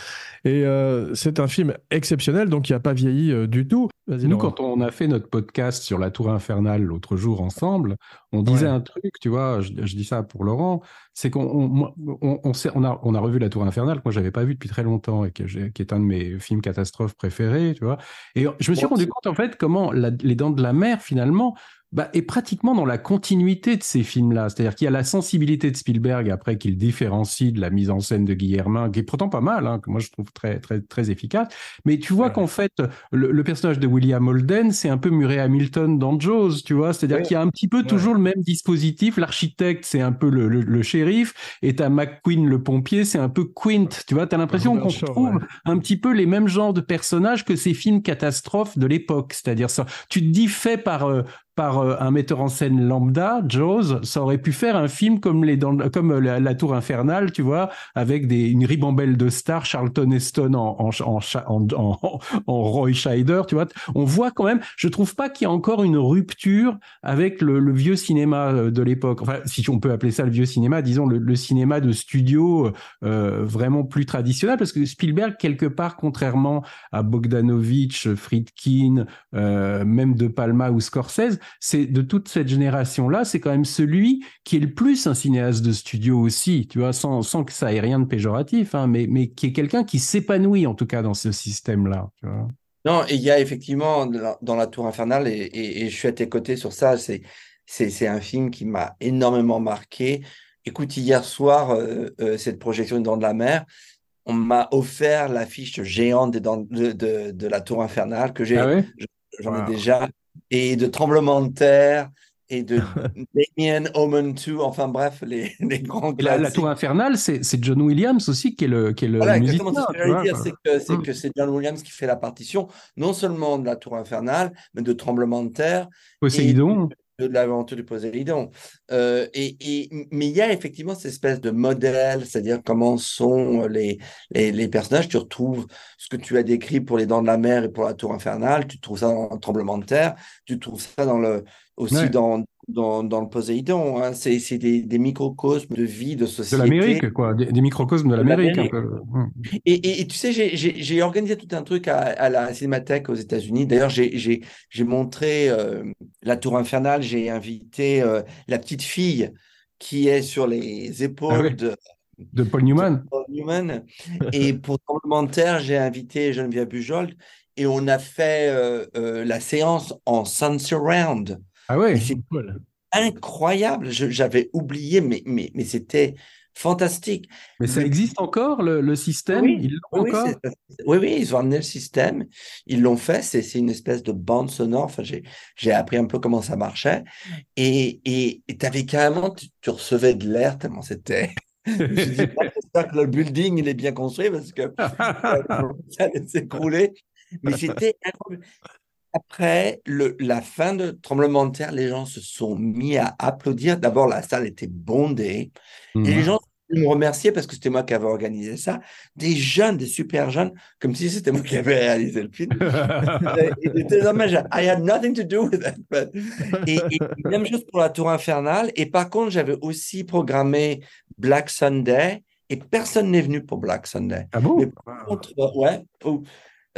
Et euh, c'est un film exceptionnel, donc il n'a pas vieilli euh, du tout. Nous, quand on a fait notre podcast sur la Tour Infernale l'autre jour ensemble, on disait un truc, tu vois, je, dis ça pour Laurent, c'est qu'on on, on, on, a, on a revu la Tour Infernale, que moi j'avais pas vu depuis très longtemps et que qui est un de mes films catastrophes préférés, tu vois. Et je me suis rendu compte en fait comment Les Dents de la Mer finalement bah, est pratiquement dans la continuité de ces films-là. C'est-à-dire qu'il y a la sensibilité de Spielberg après qu'il différencie de la mise en scène de Guillermin, qui est pourtant pas mal, hein, que moi je trouve très très très efficace. Mais tu vois qu'en fait le, personnage de William Holden, c'est un peu Murray Hamilton dans Jaws, tu vois. C'est-à-dire qu'il y a un petit peu toujours le même dispositif. L'architecte, c'est un peu le, le, shérif, et t'as McQueen le pompier, c'est un peu Quint. Tu vois, t'as l'impression qu'on retrouve un petit peu les mêmes genres de personnages que ces films catastrophes de l'époque. C'est-à-dire ça, tu te dis fait par euh, par euh, un metteur en scène lambda, Jaws, ça aurait pu faire un film comme les comme euh, la, Tour infernale, tu vois, avec des, une ribambelle de stars, Charlton Heston en, en, en, en, Roy Scheider, tu vois. On voit quand même, je trouve pas qu'il y a encore une rupture avec le, vieux cinéma euh, de l'époque. Enfin, si on peut appeler ça le vieux cinéma, disons le, cinéma de studio vraiment plus traditionnel, parce que Spielberg, quelque part, contrairement à Bogdanovich, Friedkin, même De Palma ou Scorsese, c'est de toute cette génération-là, c'est quand même celui qui est le plus un cinéaste de studio aussi, tu vois, sans, sans que ça ait rien de péjoratif, hein, mais, mais qui est quelqu'un qui s'épanouit en tout cas dans ce système-là. Non, il y a effectivement dans La Tour Infernale, et, et, je suis à tes côtés sur ça, c'est, c'est, un film qui m'a énormément marqué. Écoute, hier soir, euh, euh, cette projection Dents de la mer, on m'a offert l'affiche géante de, de, la Tour Infernale que j'ai, ah j'en ai déjà et de tremblements de terre et de Damien Omen 2, enfin bref, les, les grands. La, Tour Infernale, c'est John Williams aussi qui est le, qui est le voilà, musicien. Exactement, ce que j'allais dire, c'est que c'est John Williams qui fait la partition, non seulement de la Tour Infernale, mais de tremblements de terre. Poséidon de l'aventure du Poséidon. Euh, et, et, mais il y a effectivement cette espèce de modèle, c'est-à-dire comment sont les, les, les, personnages. Tu retrouves ce que tu as décrit pour les Dents de la Mer et pour la Tour Infernale, tu trouves ça dans le Tremblement de Terre, tu trouves ça dans le, aussi dans, dans, dans, le Poséidon. Hein. C'est des, des, microcosmes de vie, de société. De l'Amérique, quoi. Des, microcosmes de l'Amérique. Hum. Et, et, et, tu sais, j'ai organisé tout un truc à, à la Cinémathèque aux États-Unis. D'ailleurs, j'ai montré euh, La Tour Infernale, j'ai invité euh, la petite fille qui est sur les épaules ah de, de Paul Newman. Paul Newman. et pour Tremblement j'ai invité Geneviève Bujold et on a fait euh, la séance en Sun Surround. Ah ouais, c'est incroyable. J'avais oublié, mais, mais, mais c'était fantastique. Mais ça existe encore, le, système? Oui, ils oui, encore? oui, oui, ils ont amené le système. Ils l'ont fait. C'est une espèce de bande sonore. Enfin, j'ai appris un peu comment ça marchait. Et tu avais carrément, tu, recevais de l'air tellement c'était. Je dis, j'espère que le building il est bien construit parce que ça allait s'écrouler. Mais c'était incroyable après le, la fin de tremblement de terre, les gens se sont mis à applaudir. D'abord, la salle était bondée. Et les mhm. gens me remerciaient parce que c'était moi qui avais organisé ça. Des jeunes, des super jeunes, comme si c'était moi qui avais réalisé le film. et dommage. I had nothing to do with it. Et, même chose pour la Tour Infernale. Et par contre, j'avais aussi programmé Black Sunday. Et personne n'est venu pour Black Sunday. Ah bon? Ouais.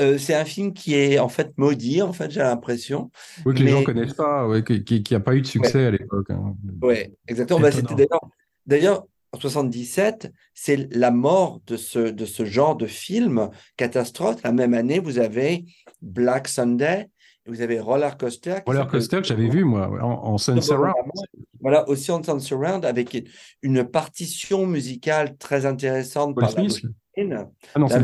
Euh, c'est un film qui est en fait maudit, en fait, j'ai l'impression. Oui, que les gens connaissent pas, qui n'a pas eu de succès à l'époque. Hein. Oui, exactement. Bah, c'était d'ailleurs, en 77, c'est la mort de ce, de ce genre de film catastrophe. La même année, vous avez Black Sunday, vous avez Roller Coaster. Roller Coaster que j'avais vu, moi, en, en Sun Surround. Voilà, aussi en Sun Surround, avec une partition musicale très intéressante par la ah non, c'est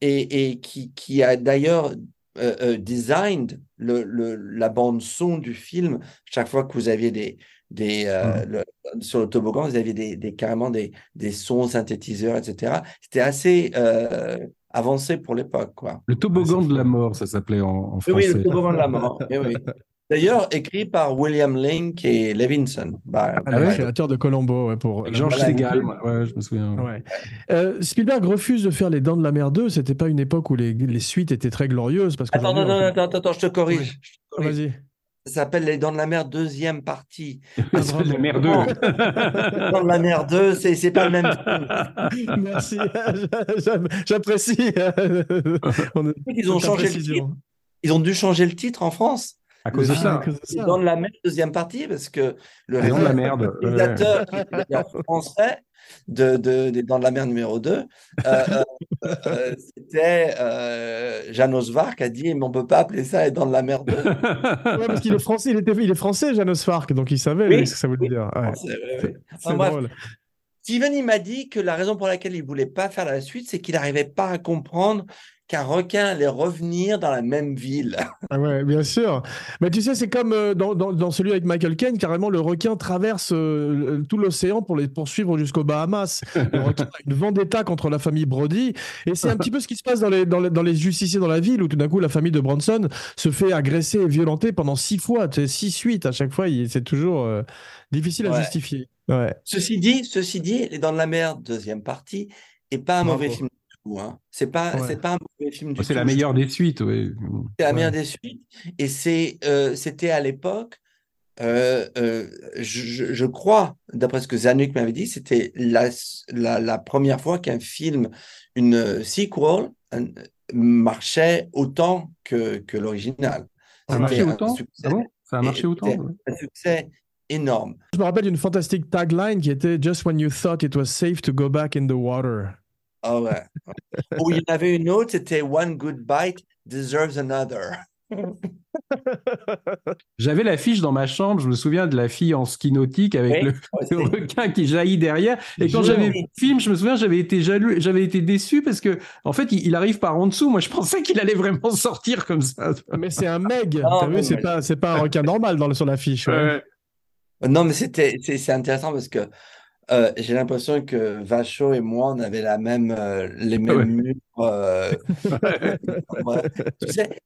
et, qui, qui, a d'ailleurs euh, euh designed le, la bande son du film. Chaque fois que vous aviez des, des euh, mmh. sur le toboggan, vous aviez des, des carrément des, des, sons synthétiseurs, etc. C'était assez euh, avancé pour l'époque, quoi. Le toboggan de la mort, ça s'appelait en, français. Oui, le toboggan de la mort. Eh oui. D'ailleurs, écrit par William Link et Levinson. Bah, ah, le créateur de Colombo. pour... Georges Segal, ouais, je me souviens. Euh, Spielberg refuse de faire Les Dents de la Mer 2. C'était pas une époque où les, les suites étaient très glorieuses. Parce que attends, non, non, attends, attends, je te corrige. Vas-y. Ça s'appelle Les Dents de la Mer, deuxième partie. Ah, c'est la mer 2. Les Dents de la Mer 2, c'est pas le même Merci, j'apprécie. Ils ont changé le titre. Ils ont dû changer le titre en France. À cause de ça. Dans la même deuxième partie, parce que le de la merde. réalisateur français de, de, de, dans la mer numéro 2, euh, euh, euh, c'était euh, Janos Vark a dit mais on peut pas appeler ça dans la mer 2. ouais, parce qu'il est français, il, était, il est français Janos Vark, donc il savait ce que ça voulait dire. Ouais. C'est drôle. Steven, il m'a dit que la raison pour laquelle il voulait pas faire la suite, c'est qu'il n'arrivait pas à comprendre qu'un requin allait revenir dans la même ville. Ah ouais, bien sûr. Mais tu sais, c'est comme euh, dans, dans, celui avec Michael Caine, carrément, le requin traverse euh, tout l'océan pour les poursuivre jusqu'aux Bahamas. Le requin a une vendetta contre la famille Brody. Et c'est un petit peu ce qui se passe dans les, dans les, dans les justiciers dans la ville, où tout d'un coup, la famille de Bronson se fait agresser et violenter pendant six fois, tu sais, six suites à chaque fois. C'est toujours euh, difficile à justifier. Ouais. Ceci dit, ceci dit, Les Dents de la Mer, deuxième partie, et pas un mauvais film Hein. C'est pas, c'est pas un mauvais film du C'est la meilleure des suites, oui. C'est la meilleure des suites. Et c'est, euh, c'était à l'époque, euh, euh, je, je, crois, d'après ce que Zanuck m'avait dit, c'était la, la, la, première fois qu'un film, une sequel, marchait autant que, que l'original. Ça a marché autant? ah Ça a marché autant Un succès énorme. Je me rappelle d'une fantastique tagline qui était Just when you thought it was safe to go back in the water. Ah ouais. Ou il y en avait une autre, c'était One Good Bite Deserves Another. J'avais l'affiche dans ma chambre, je me souviens de la fille en ski nautique avec le, requin qui jaillit derrière. Et quand j'avais vu le film, je me souviens, j'avais été jaloux, j'avais été déçu parce que, en fait, il, arrive par en dessous. Moi, je pensais qu'il allait vraiment sortir comme ça. Mais c'est un meg. Ah, vu, c'est pas, c'est pas un requin normal dans le, sur l'affiche. Non, mais c'était, c'est intéressant parce que euh, j'ai l'impression que Vacho et moi, on avait la même, euh, les mêmes murs. Euh,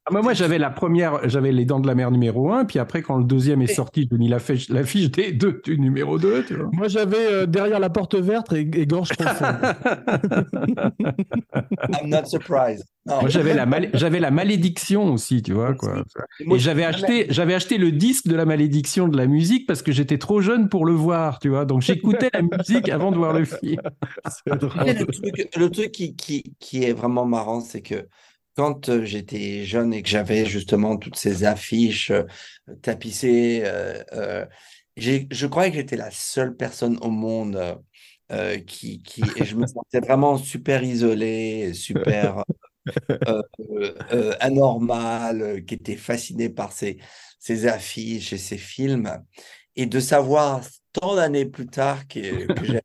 ah, moi, j'avais la première, j'avais les dents de la mer numéro 1, puis après, quand le deuxième est sorti, je mis la fiche, la fiche des deux du numéro 2. Tu vois. Moi, j'avais derrière la porte verte et, gorge profonde. I'm not surprised. Moi, j'avais la, j'avais la malédiction aussi, tu vois. Quoi. Et j'avais acheté, j'avais acheté le disque de la malédiction de la musique parce que j'étais trop jeune pour le voir, tu vois. Donc, j'écoutais la musique avant de voir le film. Le truc, qui, qui, qui, est vraiment marrant, c'est que quand euh, j'étais jeune et que j'avais justement toutes ces affiches euh, tapissées, euh, je croyais que j'étais la seule personne au monde qui, qui et je me sentais vraiment super isolé, super anormal, qui était fasciné par ces, ces affiches et ces films. Et de savoir tant d'années plus tard que, que j'ai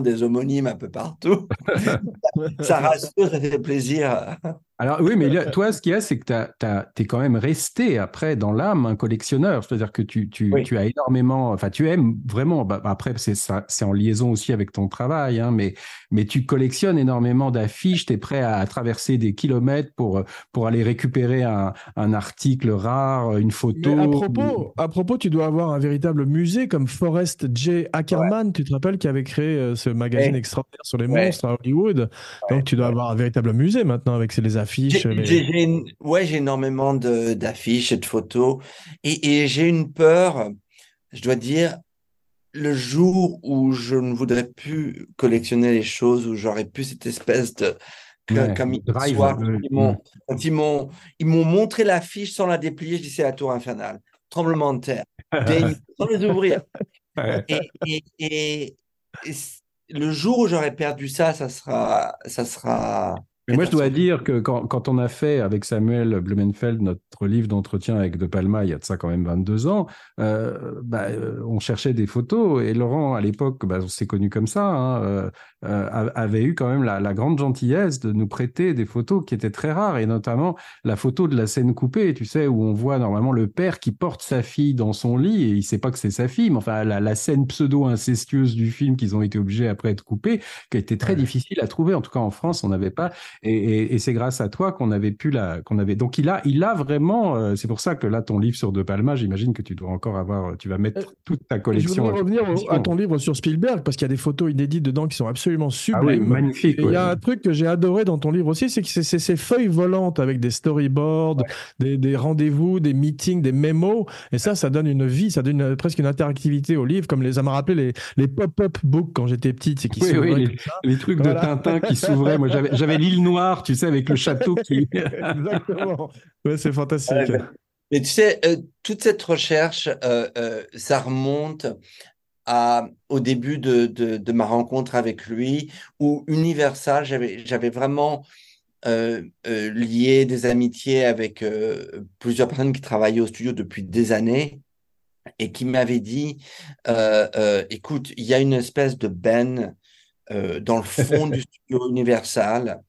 des homonymes un peu partout. ça rassure, ça fait plaisir. Alors oui, mais toi, ce qu'il y a, c'est que tu es quand même resté après dans l'âme un collectionneur. C'est-à-dire que tu, tu, tu, as énormément, enfin tu aimes vraiment, bah, après c'est en liaison aussi avec ton travail, hein, mais, mais tu collectionnes énormément d'affiches, tu es prêt à traverser des kilomètres pour, pour aller récupérer un, un article rare, une photo. à, propos, à propos, tu dois avoir un véritable musée comme Forrest J. Ackerman, tu te rappelles, qui avait créé euh, ce magazine extraordinaire sur les monstres à Hollywood? Donc tu dois avoir un véritable musée maintenant avec les affiches j'ai, ouais, j'ai énormément d'affiches et de photos. Et, j'ai une peur, je dois dire, le jour où je ne voudrais plus collectionner les choses, où j'aurais plus cette espèce de. comme soir, ils m'ont, quand ils m'ont, ils m'ont montré l'affiche sans la déplier, je dis c'est la tour infernale. Tremblement de terre. sans les ouvrir. et, et, le jour où j'aurais perdu ça, ça sera, ça sera, mais moi, je dois dire que quand, quand, on a fait avec Samuel Blumenfeld notre livre d'entretien avec De Palma, il y a de ça quand même 22 ans, euh, bah, euh, on cherchait des photos et Laurent, à l'époque, bah, on s'est connu comme ça, hein, euh, euh, avait eu quand même la, la, grande gentillesse de nous prêter des photos qui étaient très rares et notamment la photo de la scène coupée, tu sais, où on voit normalement le père qui porte sa fille dans son lit et il sait pas que c'est sa fille, mais enfin la, la scène pseudo-incestueuse du film qu'ils ont été obligés après de couper, qui a été très difficile à trouver, en tout cas en France, on n'avait pas et, c'est grâce à toi qu'on avait pu la, qu'on avait. Donc il a, il a vraiment. Euh, c'est pour ça que là, ton livre sur De Palma, j'imagine que tu dois encore avoir, tu vas mettre euh, toute ta collection. Je voudrais revenir à ton livre sur Spielberg parce qu'il y a des photos inédites dedans qui sont absolument ah sublimes. magnifiques. Il y a un truc que j'ai adoré dans ton livre aussi, c'est que c'est ces feuilles volantes avec des storyboards, des, rendez-vous, des meetings, des mémos. Et ça, ça donne une vie, ça donne presque une interactivité au livre, comme les a rappelé les, les pop-up books quand j'étais petite, c'est qui oui, les, trucs de Tintin qui s'ouvraient. Moi, j'avais l'île noir, tu sais, avec le château qui. Exactement. Ouais, c'est fantastique. mais tu sais, euh, toute cette recherche, euh, euh, ça remonte à, au début de, de, ma rencontre avec lui, où Universal, j'avais vraiment lié des amitiés avec plusieurs personnes qui travaillaient au studio depuis des années et qui m'avaient dit, écoute, il y a une espèce de ben dans le fond du studio Universal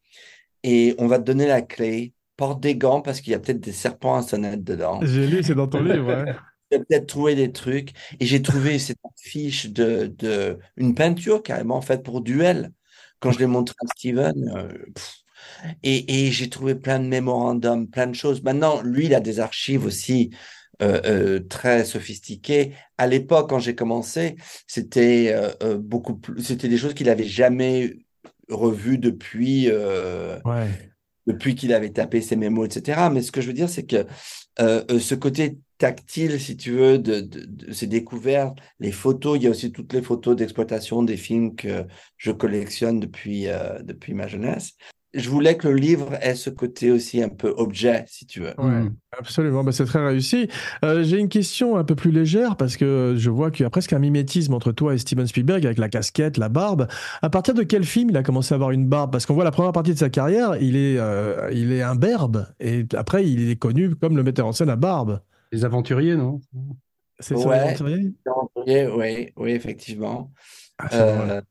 et on va te donner la clé. Porte des gants parce qu'il y a peut-être des serpents à sonnette dedans. J'ai lu, c'est dans ton livre, ouais. Peut-être trouvé des trucs. Et j'ai trouvé cette fiche de, de une peinture carrément faite pour duel. Quand je l'ai montré à Steven, euh, et, et j'ai trouvé plein de mémorandums, plein de choses. Maintenant, lui, il a des archives aussi euh, euh, très sophistiquées. À l'époque, quand j'ai commencé, c'était beaucoup plus, c'était des choses qu'il n'avait jamais revues depuis, depuis qu'il avait tapé ses mémos, etc. Mais ce que je veux dire, c'est que ce côté tactile, si tu veux, de, de, ces découvertes, les photos, il y a aussi toutes les photos d'exploitation des films que je collectionne depuis, depuis ma jeunesse je voulais que le livre ait ce côté aussi un peu objet, si tu veux. Ouais, absolument. Bah, c'est très réussi. Euh, j'ai une question un peu plus légère parce que je vois qu'il y a presque un mimétisme entre toi et Steven Spielberg avec la casquette, la barbe. À partir de quel film il a commencé à avoir une barbe? Parce qu'on voit la première partie de sa carrière, il est, euh, il est un berbe et après il est connu comme le metteur en scène à barbe. Les aventuriers, non? C'est ça, les aventuriers? Oui, oui, effectivement. Ah, euh,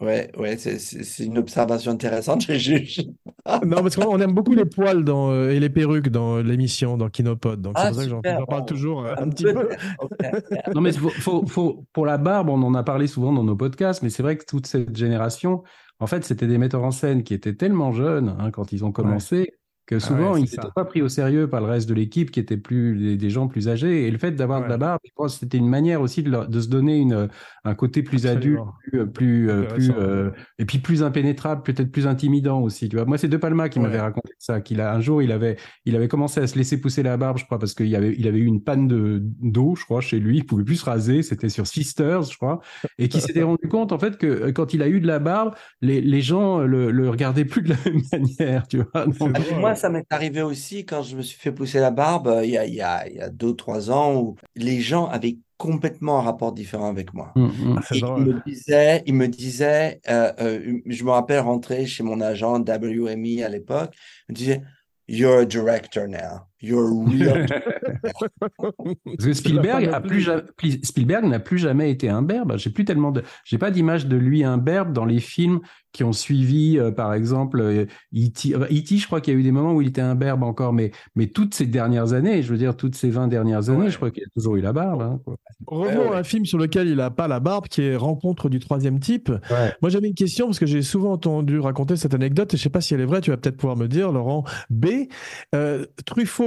Ouais, ouais, c'est une observation intéressante. non, parce qu'on aime beaucoup les poils dans, euh, et les perruques dans l'émission, dans Kinopod. Donc, c'est ah, pour ça que j'en parle toujours euh, un petit peu. non, mais faut, faut, pour la barbe, on en a parlé souvent dans nos podcasts, mais c'est vrai que toute cette génération, en fait, c'était des metteurs en scène qui étaient tellement jeunes hein, quand ils ont commencé que ah souvent, ils n'étaient pas pris au sérieux par le reste de l'équipe qui était plus des, gens plus âgés. Et le fait d'avoir de la barbe, je pense c'était une manière aussi de, de, se donner une, un côté plus adulte, plus, plus, euh, plus euh, et puis plus impénétrable, peut-être plus intimidant aussi. Tu vois, moi, c'est De Palma qui m'avait raconté ça, qu'il a un jour, il avait, il avait commencé à se laisser pousser la barbe, je crois, parce qu'il avait, il avait eu une panne de d'eau, je crois, chez lui. Il pouvait plus se raser. C'était sur Sisters, je crois, et qui s'était rendu compte en fait que euh, quand il a eu de la barbe, les, les gens le, le regardaient plus de la même manière. Tu vois. Ça m'est arrivé aussi quand je me suis fait pousser la barbe euh, il y a, il y a, il y a deux ou trois ans où les gens avaient complètement un rapport différent avec moi. Mmh, mmh. Ah, ils me disaient, il me disait, euh, euh, je me rappelle rentrer chez mon agent WMI à l'époque, il me disait, You're a director now. You're real. Parce que Spielberg a plus Spielberg n'a plus jamais été un berbe. J'ai plus tellement de, j'ai pas d'image de lui un berbe dans les films qui ont suivi, euh, par exemple, E.T. Euh, e e je crois qu'il y a eu des moments où il était un berbe encore, mais, mais toutes ces dernières années, je veux dire, toutes ces 20 dernières années, je crois qu'il a toujours eu la barbe. Hein, Revenons à un film sur lequel il n'a pas la barbe, qui est Rencontre du troisième type. Moi, j'avais une question, parce que j'ai souvent entendu raconter cette anecdote, et je sais pas si elle est vraie, tu vas peut-être pouvoir me dire, Laurent. B. Euh,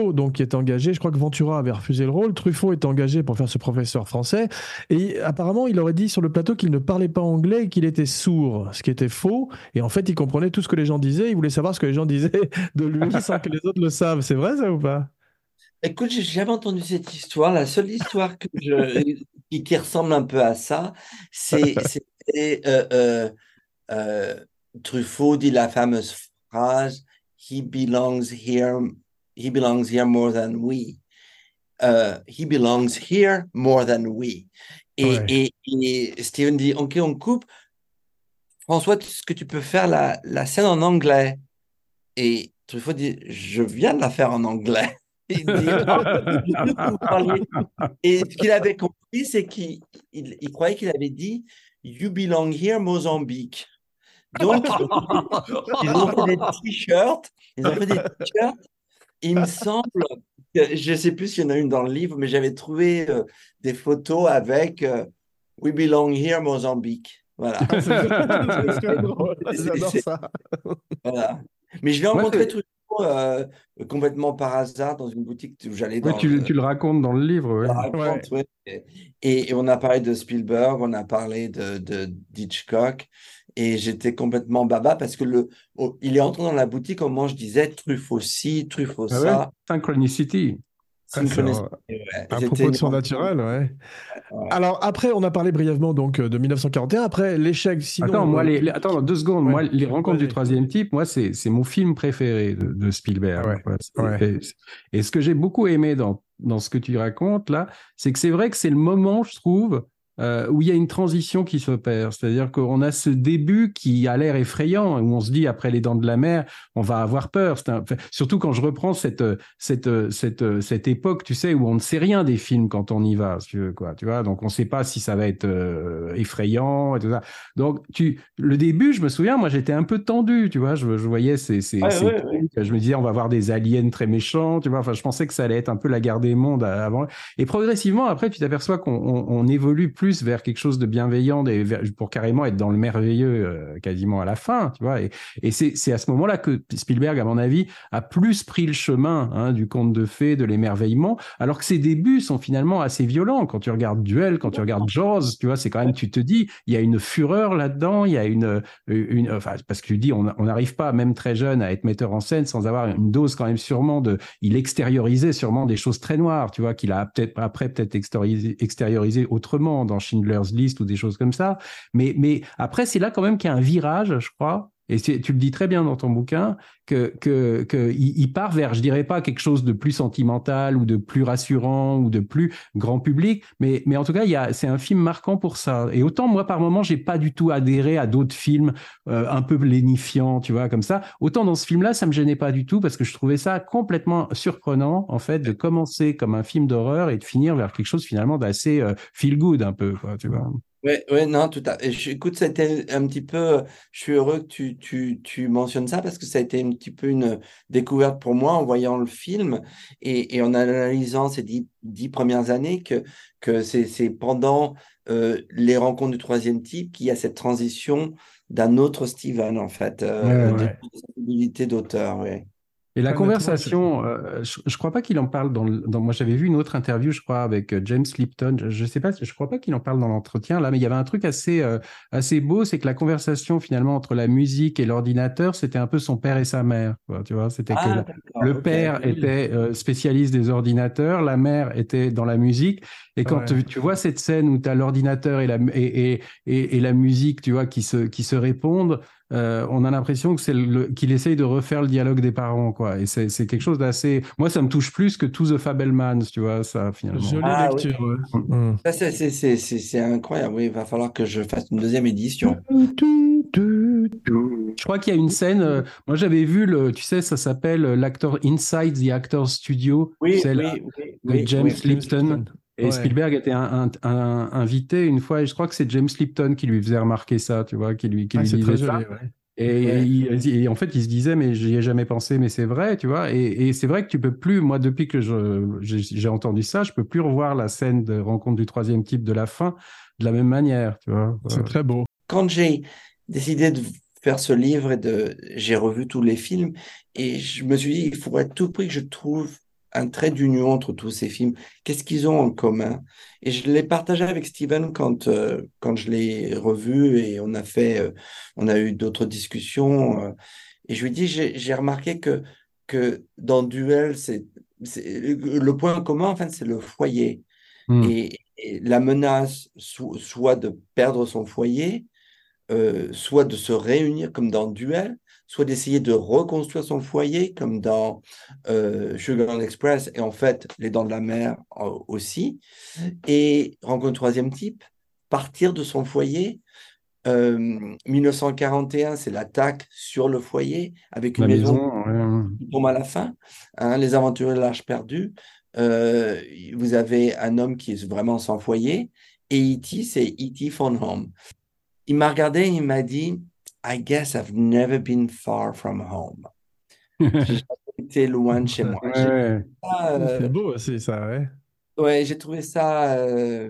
Truffaut, donc, qui est engagé, je crois que Ventura avait refusé le rôle, Truffaut est engagé pour faire ce professeur français, et apparemment, il aurait dit sur le plateau qu'il ne parlait pas anglais et qu'il était sourd, ce qui était faux. Et en fait, il comprenait tout ce que les gens disaient. Il voulait savoir ce que les gens disaient de lui sans que les autres le savent. C'est vrai ça ou pas? Écoute, j'ai jamais entendu cette histoire. La seule histoire que je, qui, ressemble un peu à ça, c'est euh, euh, euh, Truffaut dit la fameuse phrase He belongs here, he belongs here more than we. he belongs here more than we. Et, et Steven dit Ok, on coupe. François, est-ce que tu peux faire la, la scène en anglais? Et Truffaut dit, je viens de la faire en anglais. Et ce qu'il avait compris, c'est qu'il il, croyait qu'il avait dit You belong here, Mozambique. Donc, ils ont fait des t-shirts. Ils ont fait des t-shirts. Il me semble, je ne sais plus s'il y en a une dans le livre, mais j'avais trouvé euh, des photos avec euh, We belong here, Mozambique. Voilà. J'adore ça. voilà. Mais je l'ai rencontré tout euh, complètement par hasard dans une boutique où j'allais dans. tu, le racontes dans le livre. Et, on a parlé de Spielberg, on a parlé de, de d'Hitchcock. Et j'étais complètement baba parce que le, il est entré dans la boutique au moment où je disais Truffaut ci, Truffaut ah ça. Synchronicity. Ah, à propos de son naturel, ouais. Alors après, on a parlé brièvement donc de 1941. Après l'échec, sinon. Attends, moi, les, attends deux secondes. Moi, les rencontres du troisième type, moi, c'est mon film préféré de, Spielberg. Et ce que j'ai beaucoup aimé dans dans ce que tu racontes là, c'est que c'est vrai que c'est le moment, je trouve, euh, où il y a une transition qui s'opère. C'est-à-dire qu'on a ce début qui a l'air effrayant, où on se dit après les dents de la mer, on va avoir peur. Surtout quand je reprends cette, cette, cette, cette époque, tu sais, où on ne sait rien des films quand on y va, tu veux, quoi. Tu vois, donc on ne sait pas si ça va être euh, effrayant et tout ça. Donc tu, le début, je me souviens, moi j'étais un peu tendu, tu vois. Je, je voyais ces, ces, je me disais on va voir des aliens très méchants, tu vois. Enfin, je pensais que ça allait être un peu la guerre des mondes avant. Et progressivement, après, tu t'aperçois qu'on on, évolue plus vers quelque chose de bienveillant et pour carrément être dans le merveilleux euh, quasiment à la fin, tu vois. Et, et c'est à ce moment-là que Spielberg, à mon avis, a plus pris le chemin hein, du conte de fées, de l'émerveillement, alors que ses débuts sont finalement assez violents. Quand tu regardes Duel, quand tu regardes Jaws, tu vois, c'est quand même, tu te dis, il y a une fureur là-dedans, il y a une, une, enfin, parce que tu dis, on n'arrive pas, même très jeune, à être metteur en scène sans avoir une dose quand même sûrement de, il extériorisait sûrement des choses très noires, tu vois, qu'il a peut-être après peut-être extériorisé, extériorisé autrement dans Schindler's List ou des choses comme ça. Mais, mais après, c'est là quand même qu'il y a un virage, je crois, et tu le dis très bien dans ton bouquin, que, part vers, je dirais pas quelque chose de plus sentimental ou de plus rassurant ou de plus grand public, mais, mais en tout cas, c'est un film marquant pour ça. Et autant moi, par moment, j'ai pas du tout adhéré à d'autres films euh, un peu lénifiants, tu vois, comme ça. Autant dans ce film-là, ça me gênait pas du tout parce que je trouvais ça complètement surprenant, en fait, de commencer comme un film d'horreur et de finir vers quelque chose finalement d'assez euh, feel good un peu, quoi, tu vois. Oui, ouais, non, tout à fait. Écoute, c'était un petit peu. Je suis heureux que tu, tu, tu mentionnes ça parce que ça a été un petit peu une découverte pour moi en voyant le film et, et en analysant ces dix, dix premières années que, que c'est pendant euh, les rencontres du troisième type qu'il y a cette transition d'un autre Steven, en fait, euh, ouais, sensibilité d'auteur. Ouais. Et la conversation, euh, je, ne crois pas qu'il en parle dans, dans moi j'avais vu une autre interview, je crois, avec euh, James Lipton. Je, ne sais pas, je crois pas qu'il en parle dans l'entretien là, mais il y avait un truc assez euh, assez beau, c'est que la conversation finalement entre la musique et l'ordinateur, c'était un peu son père et sa mère. Tu vois, c'était que ah, le père était spécialiste des ordinateurs, la mère était dans la musique. Et quand tu, vois cette scène où tu as l'ordinateur et la et, et, et, la musique, tu vois, qui se qui se répondent. Euh, on a l'impression que c'est qu'il essaye de refaire le dialogue des parents, quoi. Et c'est quelque chose d'assez. Moi, ça me touche plus que To the Fabelmans, tu vois, ça finalement. Jolie ah lecture. Mm. C'est incroyable. Oui, il va falloir que je fasse une deuxième édition. Je crois qu'il y a une scène. Euh, moi, j'avais vu le. Tu sais, ça s'appelle euh, l'acteur Inside the Actors Studio. Oui, oui, James Lipton. Et Spielberg était un, invité une fois, et je crois que c'est James Lipton qui lui faisait remarquer ça, tu vois, qui lui, qui ah, lui disait ça. Et, en fait, il se disait, mais j'y ai jamais pensé, mais c'est vrai, tu vois. Et, c'est vrai que tu peux plus, moi, depuis que j'ai entendu ça, je peux plus revoir la scène de rencontre du troisième type de la fin de la même manière, tu vois. C'est très beau. Quand j'ai décidé de faire ce livre et de, j'ai revu tous les films et je me suis dit, il faudrait tout prix que je trouve un trait d'union entre tous ces films. Qu'est-ce qu'ils ont en commun? Et je l'ai partagé avec Steven quand, euh, quand je l'ai revu et on a fait, euh, on a eu d'autres discussions. Euh, et je lui ai dit, j'ai remarqué que, que dans Duel, c'est le point commun, en fait, c'est le foyer. Hmm. Et, la menace, soit de perdre son foyer, soit de se réunir comme dans Duel, soit d'essayer de reconstruire son foyer, comme dans euh, Sugar Express, et en fait, Les Dents de la Mer euh, aussi. Et rencontre troisième type, partir de son foyer. 1941, euh, c'est l'attaque sur le foyer avec une maison, qui tombe à la fin. Hein, les aventuriers de l'Arche perdue. vous avez un homme qui est vraiment sans foyer. Et E.T., c'est E.T. phone home. Il m'a regardé et il m'a dit I guess I've never been far from home. j'ai été loin de chez moi. Ouais. Euh, c'est beau aussi, ça, ouais. Ouais, j'ai trouvé ça euh,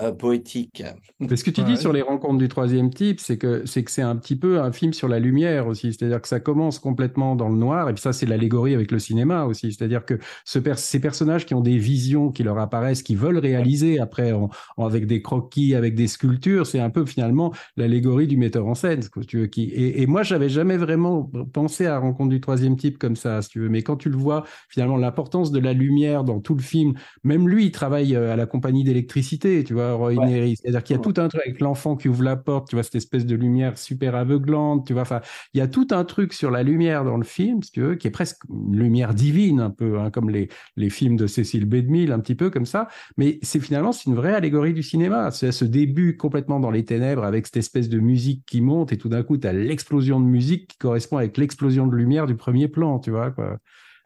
euh, poétique. Ce que tu dis sur les rencontres du troisième type, c'est que c'est que c'est un petit peu un film sur la lumière aussi. C'est-à-dire que ça commence complètement dans le noir, et puis ça, c'est l'allégorie avec le cinéma aussi. C'est-à-dire que ce ces personnages qui ont des visions qui leur apparaissent, qui veulent réaliser après avec des croquis, avec des sculptures, c'est un peu finalement l'allégorie du metteur en scène. tu veux, qui, et, et moi, j'avais jamais vraiment pensé à rencontre du troisième type comme ça, si tu veux. Mais quand tu le vois, finalement, l'importance de la lumière dans tout le film, même lui, il travaille euh, à la compagnie d'électricité, tu vois Roy C'est-à-dire qu'il y a tout un truc avec l'enfant qui ouvre la porte, tu vois, cette espèce de lumière super aveuglante, tu vois. Enfin, il y a tout un truc sur la lumière dans le film, si tu veux, qui est presque une lumière divine, un peu, hein, comme les, les films de Cécile B. un petit peu comme ça. Mais c'est finalement, c'est une vraie allégorie du cinéma. C'est ce début complètement dans les ténèbres avec cette espèce de musique qui monte et tout d'un coup, tu as l'explosion de musique qui correspond avec l'explosion de lumière du premier plan, tu vois, quoi.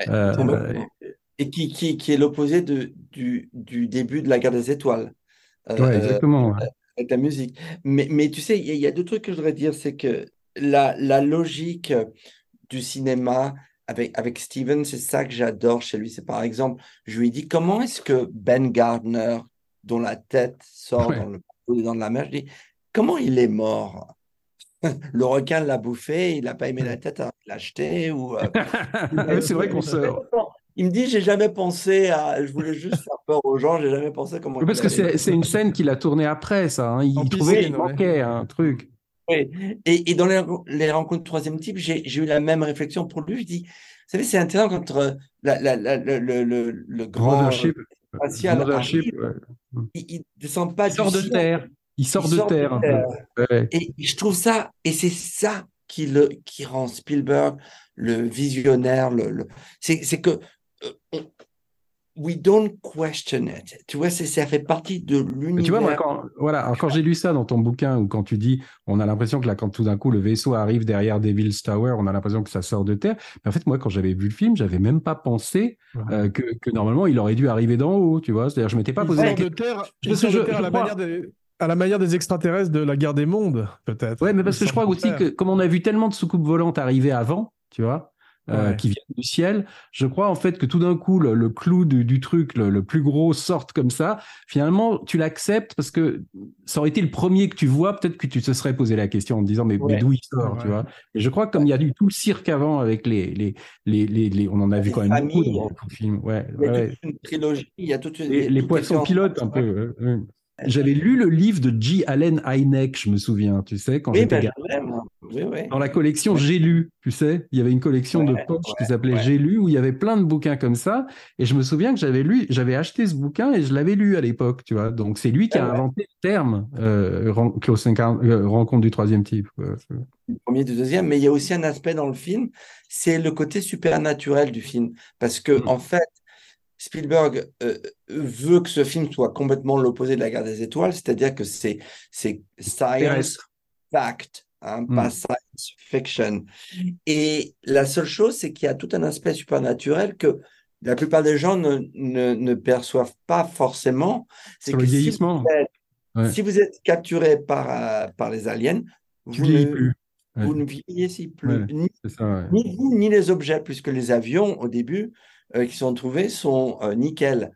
Euh, et qui, qui, qui est l'opposé du, du, début de la guerre des étoiles. Euh, exactement. Avec la musique. Mais, mais tu sais, il y, a deux trucs que je voudrais dire. C'est que la, la logique du cinéma avec, avec Steven, c'est ça que j'adore chez lui. C'est par exemple, je lui ai dit comment est-ce que Ben Gardner, dont la tête sort dans le dans de la mer, je dis comment il est mort? Le requin l'a bouffé, il n'a pas aimé la tête, il l'a acheté. Ou, euh, c'est vrai qu'on se. Il me dit, j'ai jamais pensé à. Je voulais juste faire peur aux gens, j'ai jamais pensé comment. parce que c'est une scène qu'il a tournée après, ça. Hein. Il trouvait qu'il manquait un truc. Oui. Et, et dans les, les, rencontres troisième type, j'ai eu la même réflexion pour lui. Je dis, vous savez, c'est intéressant quand euh, la, la, le, le, le, grand spatial il, ne descend pas il sort de terre. Il sort, de, terre. Et je trouve ça, et c'est ça qui, le, qui rend Spielberg le visionnaire. Le, C'est que we don't question it. Tu vois, ça fait partie de l'univers. Tu vois, moi, quand, voilà, quand j'ai lu ça dans ton bouquin, ou quand tu dis, on a l'impression que là, quand tout d'un coup le vaisseau arrive derrière Devil's Tower, on a l'impression que ça sort de terre. Mais en fait, moi, quand j'avais vu le film, j'avais même pas pensé euh, que, que, normalement, il aurait dû arriver d'en haut, tu vois. C'est-à-dire, je m'étais pas posé la question. De terre, je, je, de terre à la manière des à la manière des extraterrestres de la guerre des mondes, peut-être. Ouais, mais parce que je crois aussi que, comme on a vu tellement de soucoupes volantes arriver avant, tu vois, euh, qui viennent du ciel, je crois en fait que tout d'un coup, le, clou du, truc, le, plus gros, sorte comme ça. Finalement, tu l'acceptes parce que ça aurait été le premier que tu vois, peut-être que tu te serais posé la question en te disant, mais, d'où il sort, tu vois? Et je crois que comme il y a eu tout le cirque avant avec les. les, les, les, on en a vu quand même beaucoup dans le film. Ouais, il y a toute une trilogie, il y a toute une. Les, poissons pilotes, un peu. J'avais lu le livre de G. Allen Hynek, je me souviens, tu sais, quand j'étais ben, oui, oui. Dans la collection J'ai lu, tu sais, il y avait une collection de poches qui s'appelait J'ai lu, où il y avait plein de bouquins comme ça. Et je me souviens que j'avais lu, j'avais acheté ce bouquin et je l'avais lu à l'époque, tu vois. Donc c'est lui qui a inventé le terme euh, euh, rencontre du troisième type. Du premier, du deuxième, mais il y a aussi un aspect dans le film, c'est le côté supernaturel du film. Parce que, mm. en fait, Spielberg euh, veut que ce film soit complètement l'opposé de la guerre des étoiles, c'est-à-dire que c'est science fact, hein, pas hmm. science fiction. Et la seule chose, c'est qu'il y a tout un aspect supernaturel que la plupart des gens ne, ne, perçoivent pas forcément. C'est si vous, êtes, si vous, êtes, capturé par, euh, par les aliens, vous ne, plus. vous ne vieillissez plus. ni, ni, vous, ni les objets, puisque les avions, au début, qui sont trouvés sont euh, nickel.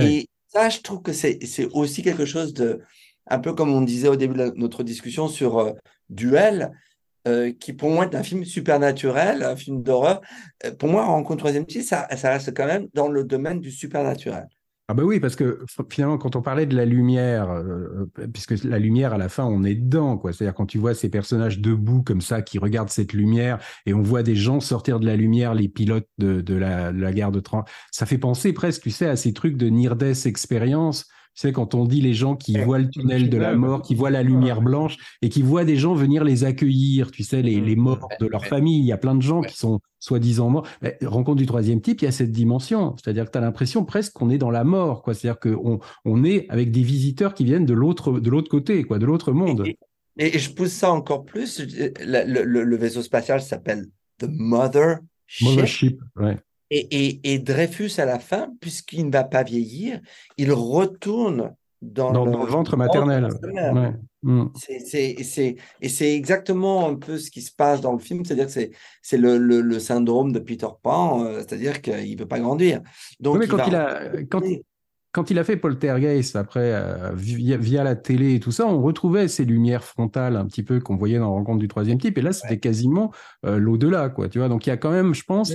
Et ça, je trouve que c'est aussi quelque chose de, un peu comme on disait au début de notre discussion sur euh, Duel, qui pour moi est un film supernaturel, un film d'horreur. pour moi, Rencontre troisième ça, ça reste quand même dans le domaine du supernaturel. Ah bah oui, parce que finalement, quand on parlait de la lumière, euh, euh, puisque la lumière, à la fin, on est dedans, quoi. C'est-à-dire quand tu vois ces personnages debout comme ça, qui regardent cette lumière, et on voit des gens sortir de la lumière, les pilotes de, la, guerre de 30, ça fait penser presque, tu sais, à ces trucs de Experience, tu sais, quand on dit les gens qui voient le tunnel de la mort, qui voient la lumière blanche et qui voient des gens venir les accueillir, tu sais, les, les morts de leur famille. Il y a plein de gens qui sont soi-disant morts. rencontre du troisième type, il y a cette dimension. C'est-à-dire que tu as l'impression presque qu'on est dans la mort, quoi. C'est-à-dire qu'on on est avec des visiteurs qui viennent de l'autre, de l'autre côté, quoi, de l'autre monde. Et, je pousse ça encore plus. Le, le, vaisseau spatial s'appelle The Mother Ship. ouais. Et, Dreyfus, à la fin, puisqu'il ne va pas vieillir, il retourne dans, le, ventre maternel. Mm. et c'est exactement un peu ce qui se passe dans le film, c'est-à-dire que c'est le, le, syndrome de Peter Pan, euh, c'est-à-dire qu'il ne veut pas grandir. Donc, mais quand, il, a, quand, quand il a fait Poltergeist, après, euh, via, la télé et tout ça, on retrouvait ces lumières frontales un petit peu qu'on voyait dans Rencontre du troisième type. Et là, c'était quasiment euh, l'au-delà, quoi. Tu vois, donc il y a quand même, je pense,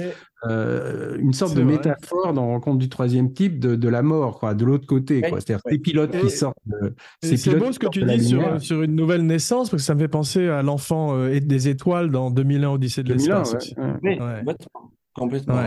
euh, une sorte de métaphore dans Rencontre du troisième type de, la mort, quoi, de l'autre côté, quoi. C'est-à-dire ces pilotes qui sortent. C'est beau ce que tu dis sur, sur, une nouvelle naissance, parce que ça me fait penser à l'enfant des étoiles dans 2001 Odyssée de l'espace. Ouais. Complètement.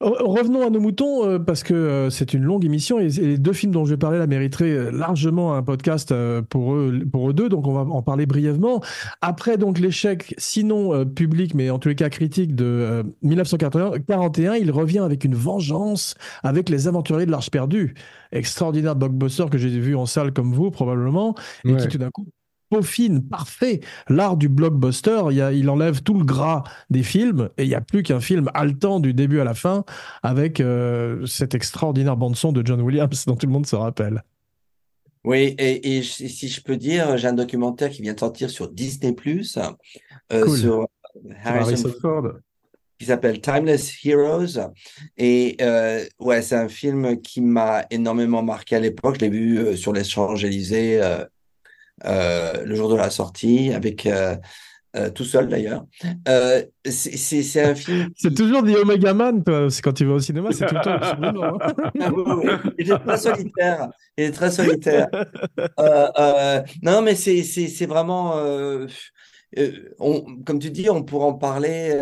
Revenons à nos moutons, euh, parce que euh, c'est une longue émission et, les deux films dont je vais parler là mériteraient euh, largement un podcast pour eux, pour eux deux, donc on va en parler brièvement. Après donc l'échec, sinon public, mais en tous les cas critique de 1941, il revient avec une vengeance avec Les Aventuriers de l'Arche perdue. Extraordinaire blockbuster que j'ai vu en salle comme vous probablement, et qui tout d'un coup peaufine, parfait, l'art du blockbuster. Il, il, enlève tout le gras des films et il n'y a plus qu'un film haletant du début à la fin avec euh, cette extraordinaire bande-son de John Williams dont tout le monde se rappelle. Oui, et, si je peux dire, j'ai un documentaire qui vient de sortir sur Disney Plus euh, sur Harrison, Ford qui s'appelle Timeless Heroes. Et euh, ouais, c'est un film qui m'a énormément marqué à l'époque. Je l'ai vu sur les Champs-Élysées euh, le jour de la sortie, avec euh, euh, tout seul d'ailleurs. c'est un film. C'est toujours des Omega Man, C'est quand tu vas au cinéma, c'est tout le temps. Hein. Ah il est très solitaire. Il est très solitaire. non, mais c'est vraiment. On, comme tu dis, on pourra en parler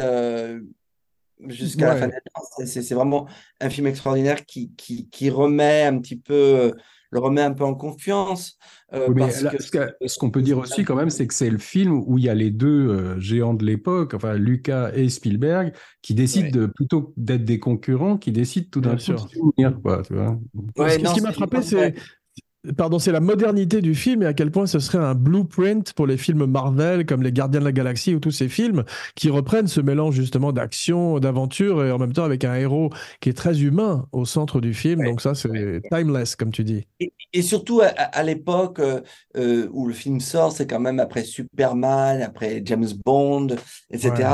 jusqu'à la fin de C'est vraiment un film extraordinaire qui, qui, qui, remet un petit peu le remet un peu en confiance. Euh, ce qu'on peut dire aussi quand même, c'est que c'est le film où il y a les deux euh, géants de l'époque, enfin Lucas et Spielberg, qui décident de, plutôt d'être des concurrents, qui décident tout d'un coup de s'unir. ce qui m'a frappé, c'est Pardon, c'est la modernité du film et à quel point ce serait un blueprint pour les films Marvel comme Les Gardiens de la Galaxie ou tous ces films qui reprennent ce mélange justement d'action, d'aventure et en même temps avec un héros qui est très humain au centre du film. Donc ça, c'est timeless comme tu dis. Et, surtout à, l'époque euh, euh, où le film sort, c'est quand même après Superman, après James Bond, etc.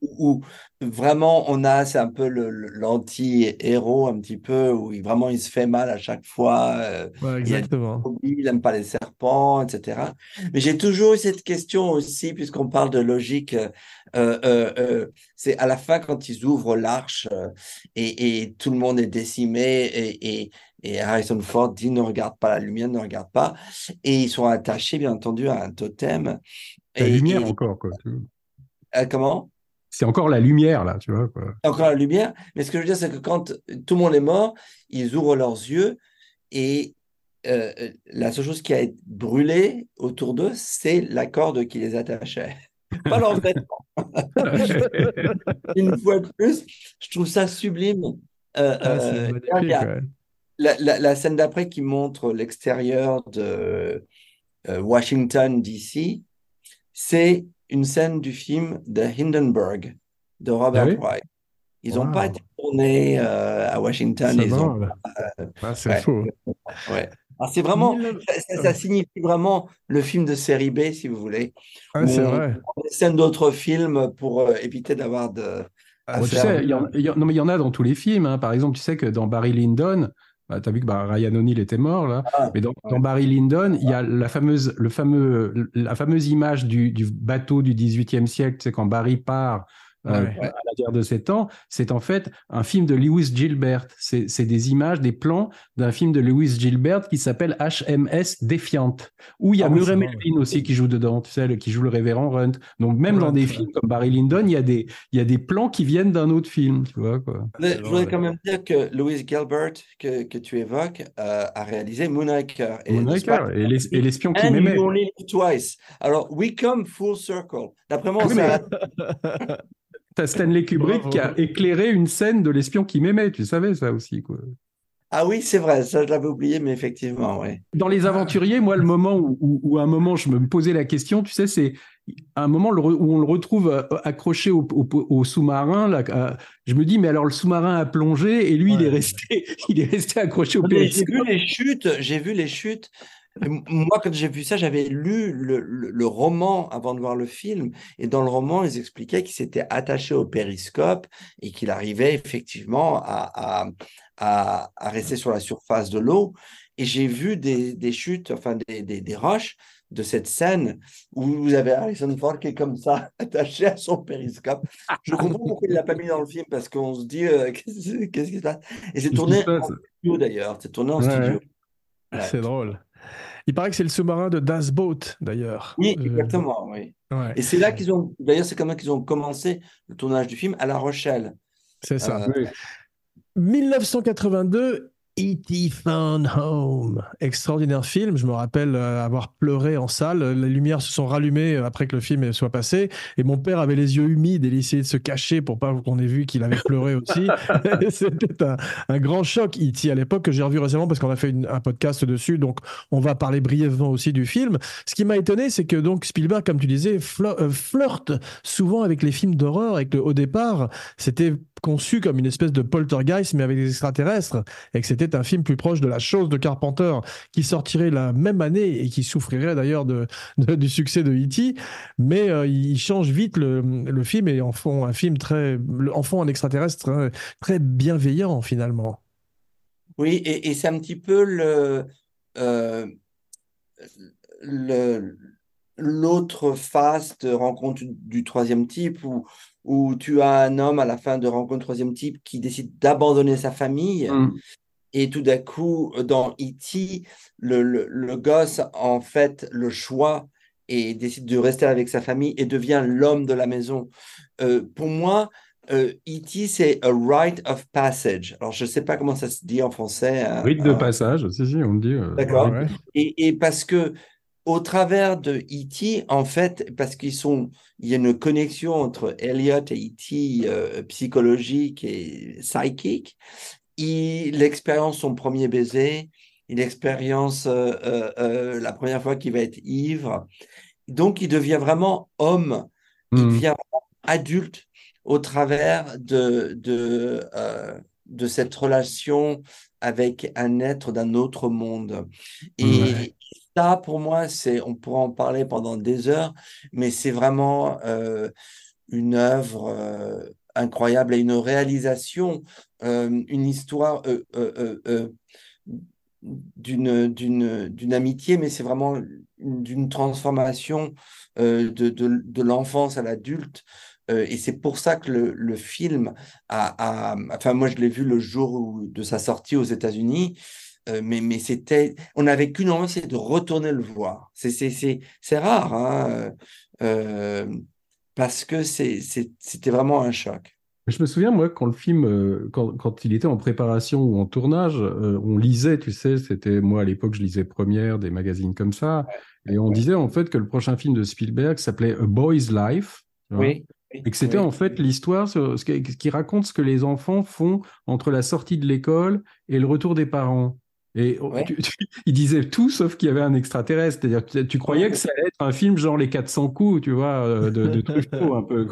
Où, vraiment on a, c'est un peu l'anti-héros un petit peu où il, vraiment il se fait mal à chaque fois. Euh, exactement. Il n'aime pas les serpents, etc. Mais j'ai toujours eu cette question aussi, puisqu'on parle de logique. Euh, euh, c'est à la fin quand ils ouvrent l'arche et, tout le monde est décimé et, et, Harrison Ford dit ne regarde pas la lumière, ne regarde pas. Et ils sont attachés, bien entendu, à un totem. La lumière encore, quoi. comment? C'est encore la lumière, là, tu vois. Quoi. Encore la lumière. Mais ce que je veux dire, c'est que quand tout le monde est mort, ils ouvrent leurs yeux et euh, la seule chose qui a été brûlée autour d'eux, c'est la corde qui les attachait. Pas leur vêtements. Une fois de plus, je trouve ça sublime. Euh, ah, euh, la, la, scène d'après qui montre l'extérieur de Washington, D.C., c'est une scène du film The Hindenburg de Robert ah Wright. Ils n'ont pas été tournés euh, à Washington. Ont, euh, ah, c'est fou. Ouais. c'est vraiment, ça, signifie vraiment le film de série B, si vous voulez. Ah, c'est vrai. scène d'autres films pour euh, éviter d'avoir de. tu sais, il y, en, non, mais il y en a dans tous les films. Hein. Par exemple, tu sais que dans Barry Lyndon, bah, tu as vu que bah, Ryan O'Neill était mort là, ah, mais dans, Barry Lyndon, il y a la fameuse, le fameux, la fameuse image du, du bateau du XVIIIe siècle, c'est quand Barry part euh, à la guerre de 7 ans, c'est en fait un film de Lewis Gilbert. C'est des images, des plans d'un film de Lewis Gilbert qui s'appelle HMS Défiante, où il y a ah, Murray Melvin aussi qui joue dedans, tu sais, qui joue le révérend Runt. Donc même dans des films comme Barry Lyndon, il y a des, il y a des plans qui viennent d'un autre film, tu vois quoi. je voudrais quand même dire que Lewis Gilbert, que, que tu évoques, euh, a réalisé Moonraker. Et Moonraker et l'espion qui m'aimait. twice. Alors, we come full circle. D'après moi, ça... T'as Stanley Kubrick qui a éclairé une scène de l'espion qui m'aimait, tu savais ça aussi, quoi. Ah oui, c'est vrai, ça je l'avais oublié, mais effectivement, oui. Dans Les Aventuriers, moi, le moment où, à un moment je me posais la question, tu sais, c'est un moment où on le retrouve euh, accroché au, sous-marin. Là, je me dis, mais alors le sous-marin a plongé et lui, il est resté, il est resté accroché au périscope. J'ai vu les chutes, j'ai vu les chutes. Moi, quand j'ai vu ça, j'avais lu le, roman avant de voir le film. Et dans le roman, ils expliquaient qu'il s'était attaché au périscope et qu'il arrivait effectivement à, à, à, rester sur la surface de l'eau. Et j'ai vu des, des, chutes, enfin des, des, des, roches de cette scène où vous avez Harrison Ford qui est comme ça, attaché à son périscope. Je comprends pourquoi il ne l'a pas mis dans le film parce qu'on se dit euh, qu'est-ce qui se passe? Et c'est tourné en studio d'ailleurs. C'est tourné en studio. C'est drôle. Il paraît que c'est le sous-marin de Das Boat, d'ailleurs. Oui, exactement, oui. Et c'est là qu'ils ont, d'ailleurs, c'est comme ça qu'ils ont commencé le tournage du film à La Rochelle. C'est ça. 1982, E.T. Phone Home. Extraordinaire film. Je me rappelle euh, avoir pleuré en salle. Les lumières se sont rallumées euh, après que le film soit passé. Et mon père avait les yeux humides et il essayait de se cacher pour pas qu'on ait vu qu'il avait pleuré aussi. C'était un, grand choc, E.T. à l'époque, que j'ai revu récemment parce qu'on a fait un podcast dessus. Donc, on va parler brièvement aussi du film. Ce qui m'a étonné, c'est que donc Spielberg, comme tu disais, euh, flirte souvent avec les films d'horreur et que au départ, c'était conçu comme une espèce de poltergeist, mais avec des extraterrestres, et que c'était un film plus proche de la chose de Carpenter, qui sortirait la même année et qui souffrirait d'ailleurs de, du succès de E.T. Mais euh, il change vite le, le, film et en font un film très, en font un extraterrestre très, bienveillant finalement. Oui, et, c'est un petit peu euh, l'autre face de rencontre du troisième type où où tu as un homme à la fin de Rencontre Troisième Type qui décide d'abandonner sa famille. Mm. Et tout d'un coup, dans E.T., le, le, gosse, en fait, le choix et décide de rester avec sa famille et devient l'homme de la maison. Euh, pour moi, euh, E.T., c'est a rite of passage. Alors, je ne sais pas comment ça se dit en français. Hein, rite de passage, si, si, on le dit. Euh, D'accord. Et, et, parce que au travers de E.T., en fait, parce qu'ils sont, il y a une connexion entre Elliot et E.T. Euh, psychologique et psychique. Il expérience son premier baiser, il expérience euh, euh, la première fois qu'il va être ivre. Donc, il devient vraiment homme, il hmm. devient adulte au travers de, de, de cette relation avec un être d'un autre monde. Et, ça, pour moi, c'est, on pourra en parler pendant des heures, mais c'est vraiment euh, une œuvre euh, incroyable et une réalisation, euh, une histoire d'une, d'une, d'une amitié, mais c'est vraiment d'une transformation de, de, de l'enfance à l'adulte. et c'est pour ça que le, le film a, a, Enfin, moi, je l'ai vu le jour de sa sortie aux États-Unis. Euh, mais, mais c'était, on n'avait qu'une envie, c'est de retourner le voir. C'est rare, hein, euh, euh, parce que c'était vraiment un choc. Je me souviens, moi, quand le film, quand, quand il était en préparation ou en tournage, on lisait, tu sais, c'était moi à l'époque, je lisais Première, des magazines comme ça, et on disait en fait que le prochain film de Spielberg s'appelait A Boy's Life. Oui. Et que c'était en fait l'histoire ce qui raconte ce que les enfants font entre la sortie de l'école et le retour des parents. Et oh, il disait tout sauf qu'il y avait un extraterrestre. C'est-à-dire que tu, croyais que ça allait être un film genre les 400 coups, tu vois, euh, de, de Truffaut un peu.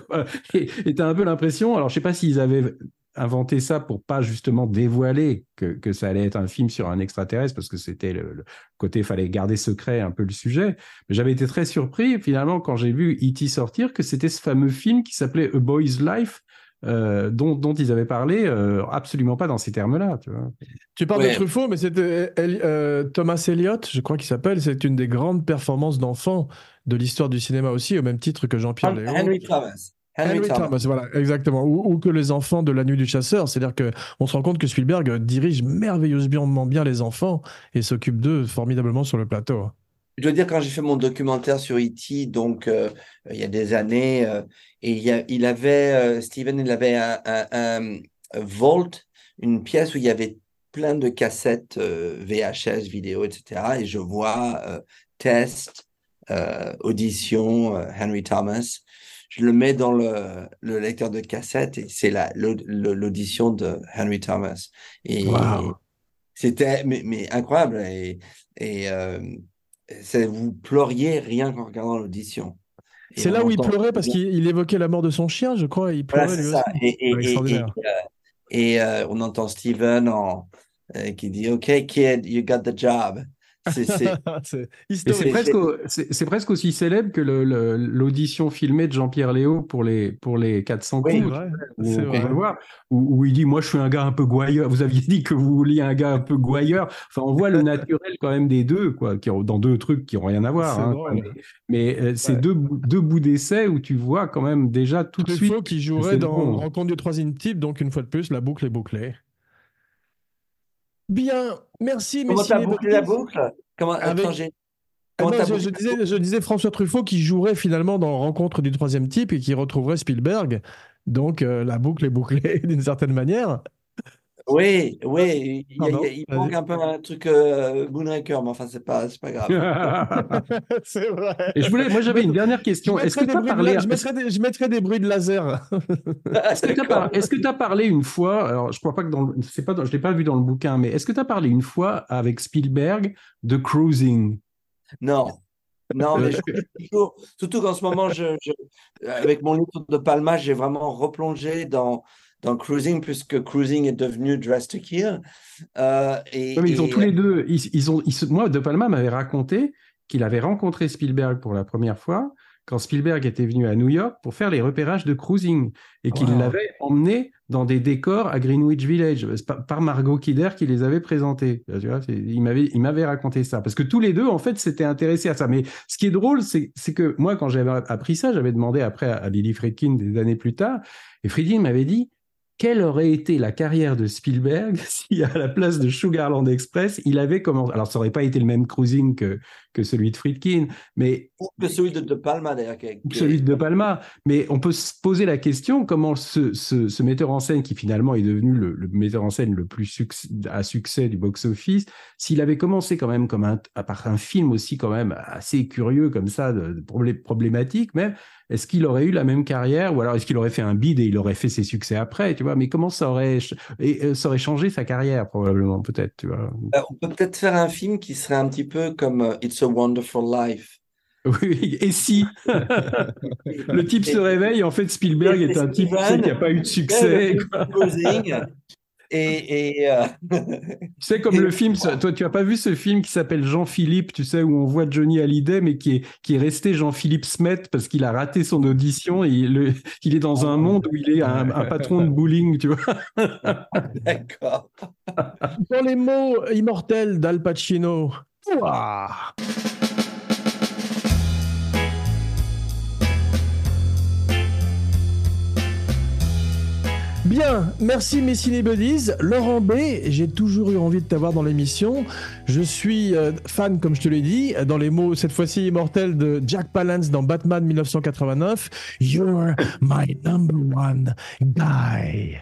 Et tu as un peu l'impression, alors je sais pas s'ils avaient inventé ça pour pas justement dévoiler que, que, ça allait être un film sur un extraterrestre parce que c'était le, le, côté fallait garder secret un peu le sujet. Mais j'avais été très surpris finalement quand j'ai vu E.T. sortir que c'était ce fameux film qui s'appelait A Boy's Life euh, dont, dont, ils avaient parlé, euh, absolument pas dans ces termes-là. Tu, parles de Truffaut, mais c'était euh, Thomas Elliott, je crois qu'il s'appelle. C'est une des grandes performances d'enfants de l'histoire du cinéma aussi, au même titre que Jean-Pierre Léo. Henry Thomas. Henry, Thomas. voilà, exactement. Ou, que les enfants de la nuit du chasseur. C'est-à-dire qu'on se rend compte que Spielberg dirige merveilleusement bien les enfants et s'occupe d'eux formidablement sur le plateau. Je dois dire, quand j'ai fait mon documentaire sur E.T., donc il y a des années, et il, il avait, euh, Steven, il avait un, un, Vault, une pièce où il y avait plein de cassettes euh, VHS, vidéo, etc. Et je vois euh, test, audition, Henry Thomas. Je le mets dans le, le lecteur de cassette et c'est l'audition de Henry Thomas. Et c'était mais, mais, incroyable. Et, et vous pleuriez rien qu'en regardant l'audition. C'est là où il pleurait parce qu'il évoquait la mort de son chien, je crois. il pleurait lui aussi. Et, euh, on entend Steven en, euh, qui dit OK, kid, you got the job. C'est presque, c'est presque, aussi célèbre que l'audition filmée de Jean-Pierre Léo pour les, pour les 400 coups. où, il dit Moi, je suis un gars un peu gouailleur. Vous aviez dit que vous vouliez un gars un peu gouailleur. Enfin, on voit le naturel quand même des deux, quoi, qui ont, dans deux trucs qui n'ont rien à voir. Hein. mais, euh, c'est deux, deux bouts d'essai où tu vois quand même déjà tout de suite. qui jouerait dans Rencontre du troisième type, donc une fois de plus, la boucle est bouclée. Bien, merci. Comment t'as bouclé la boucle Comment, ah je, disais, François Truffaut qui jouerait finalement dans Rencontre du troisième type et qui retrouverait Spielberg. Donc euh, la boucle est bouclée d'une certaine manière. Oui, oui, il, manque un peu un truc euh, Moonraker, mais enfin, c'est pas, pas grave. c'est vrai. Et je voulais, moi, j'avais une dernière question. Est-ce que tu as parlé. Je mettrais, des, je mettrais, des, bruits de laser. est-ce que tu as, parlé une fois, alors je crois pas que dans le, pas, je l'ai pas vu dans le bouquin, mais est-ce que tu as parlé une fois avec Spielberg de cruising? Non. Non, mais toujours, surtout qu'en ce moment, je, avec mon livre de Palma, j'ai vraiment replongé dans, dans Cruising, puisque Cruising est devenu Dress to Kill. Euh, et, mais ils ont tous les deux. Ils, ont, moi, De Palma m'avait raconté qu'il avait rencontré Spielberg pour la première fois quand Spielberg était venu à New York pour faire les repérages de cruising et qu'il l'avait emmené dans des décors à Greenwich Village par Margot Kidder qui les avait présentés. Tu vois, il m'avait il m'avait raconté ça parce que tous les deux en fait s'étaient intéressés à ça. Mais ce qui est drôle, c'est que moi quand j'avais appris ça, j'avais demandé après à Lily Friedkin des années plus tard et Friedkin m'avait dit quelle aurait été la carrière de Spielberg si à la place de Sugarland Express, il avait commencé. Alors, ça n'aurait pas été le même cruising que, que celui de Friedkin, mais. Ou que celui de De Palma, d'ailleurs. Celui de De Palma. Mais on peut se poser la question comment ce, ce, metteur en scène, qui finalement est devenu le, metteur en scène le plus à succès du box-office, s'il avait commencé quand même comme un, à part un film aussi quand même assez curieux comme ça, de, problématique même, est-ce qu'il aurait eu la même carrière ou alors est-ce qu'il aurait fait un bid et il aurait fait ses succès après, tu vois? Mais comment ça aurait, et, euh, ça aurait changé sa carrière probablement, peut-être, tu vois? Bah, On peut peut-être faire un film qui serait un petit peu comme euh, It's a Wonderful Life. Oui, et si? Le type se réveille, en fait, Spielberg est un type qui n'a pas eu de succès. Et, euh, tu sais, comme le film, toi, tu as pas vu ce film qui s'appelle Jean-Philippe, tu sais, où on voit Johnny Hallyday, mais qui est, qui est resté Jean-Philippe Smet parce qu'il a raté son audition et il, il, est dans un monde où il est un, patron de bowling, tu vois. D'accord. Dans les mots immortels d'Al Pacino. Ooh, ah. Bien, merci mes cinébuddies. Laurent B, j'ai toujours eu envie de t'avoir dans l'émission. Je suis euh, fan, comme je te l'ai dit, dans les mots cette fois-ci immortels de Jack Palance dans Batman 1989. You're my number one guy.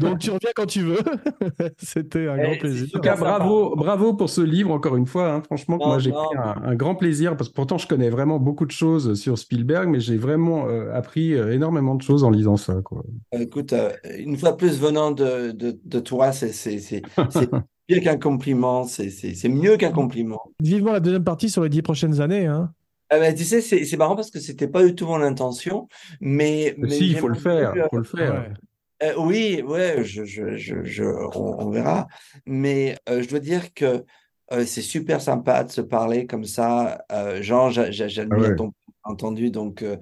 Donc tu reviens quand tu veux. C'était un grand plaisir. En tout cas, bravo, bravo pour ce livre encore une fois. Hein. Franchement, moi j'ai pris un, grand plaisir parce que pourtant je connais vraiment beaucoup de choses sur Spielberg, mais j'ai vraiment euh, appris euh, énormément de choses en lisant ça. Quoi. Écoute, une fois plus venant de, de, toi, c'est mieux qu'un compliment. C'est mieux qu'un compliment. Vivement la deuxième partie sur les dix prochaines années. Hein. Ah ben, tu sais, c'est marrant parce que c'était pas du tout mon intention, mais. mais si, il faut le faire. faut le faire. Euh, oui, ouais, je, je, je, on, verra. Mais euh, je dois dire que euh, c'est super sympa de se parler comme ça. Jean, j'admire ah ton entendu. Donc, euh,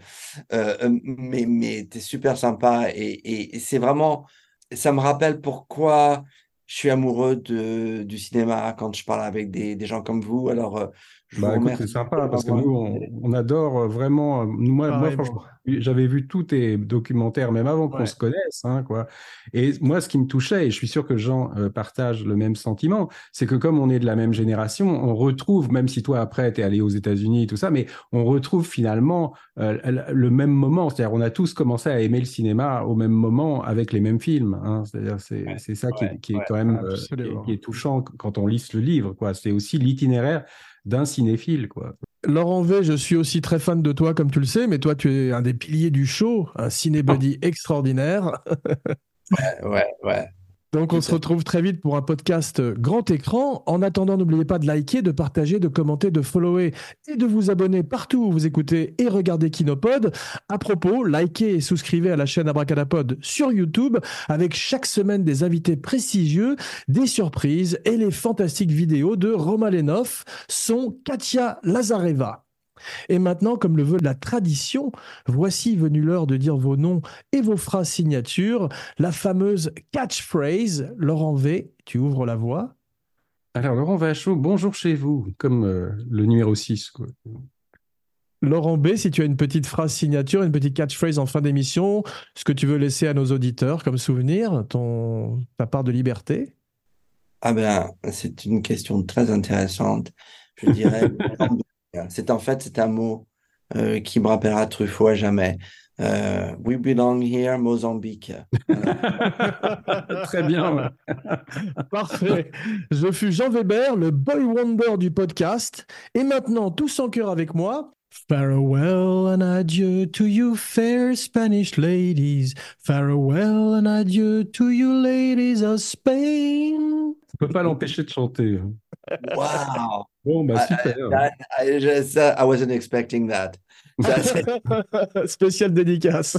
euh, euh, mais, mais tu super sympa et, c'est vraiment, ça me rappelle pourquoi je suis amoureux de, du cinéma quand je parle avec des, des gens comme vous. Alors, je bah, c'est sympa parce que nous, on, on adore vraiment. Moi, moi franchement, j'avais vu tous tes documentaires, même avant qu'on se connaisse, hein, quoi. Et moi, ce qui me touchait, et je suis sûr que Jean euh, partage le même sentiment, c'est que comme on est de la même génération, on retrouve, même si toi après t'es allé aux États-Unis et tout ça, mais on retrouve finalement euh, le même moment. C'est-à-dire, on a tous commencé à aimer le cinéma au même moment avec les mêmes films. Hein. C'est-à-dire, c'est ça qui, qui, est quand même euh, qui, est, touchant quand on lit le livre, quoi. C'est aussi l'itinéraire d'un cinéphile, quoi. Laurent V, je suis aussi très fan de toi, comme tu le sais, mais toi, tu es un des piliers du show, un cinébuddy extraordinaire. ouais, ouais, ouais. Donc on se retrouve très vite pour un podcast grand écran. En attendant, n'oubliez pas de liker, de partager, de commenter, de follower et de vous abonner partout où vous écoutez et regardez Kinopod. À propos, likez et souscrivez à la chaîne Abracadapod sur YouTube avec chaque semaine des invités prestigieux, des surprises et les fantastiques vidéos de Roma Lenov, son Katia Lazareva. Et maintenant, comme le veut la tradition, voici venu l'heure de dire vos noms et vos phrases signatures, la fameuse catchphrase. Laurent V, tu ouvres la voie. Alors, Laurent Vachot, bonjour chez vous, comme euh, le numéro 6. Laurent B, si tu as une petite phrase signature, une petite catchphrase en fin d'émission, ce que tu veux laisser à nos auditeurs comme souvenir, ton, ta part de liberté Ah ben, c'est une question très intéressante je dirais c'est en fait c'est un mot euh, qui me rappellera Truffaut à jamais. Euh, we belong here, Mozambique. Très bien. Parfait. Je fus Jean Weber, le boy wonder du podcast. Et maintenant, tous en cœur avec moi. Farewell and adieu to you, fair Spanish ladies. Farewell and adieu to you, ladies of Spain. On peut pas l'empêcher de chanter. Wow. Bon, bah super. I, I, I, just, uh, I wasn't expecting that. Spécial dédicace.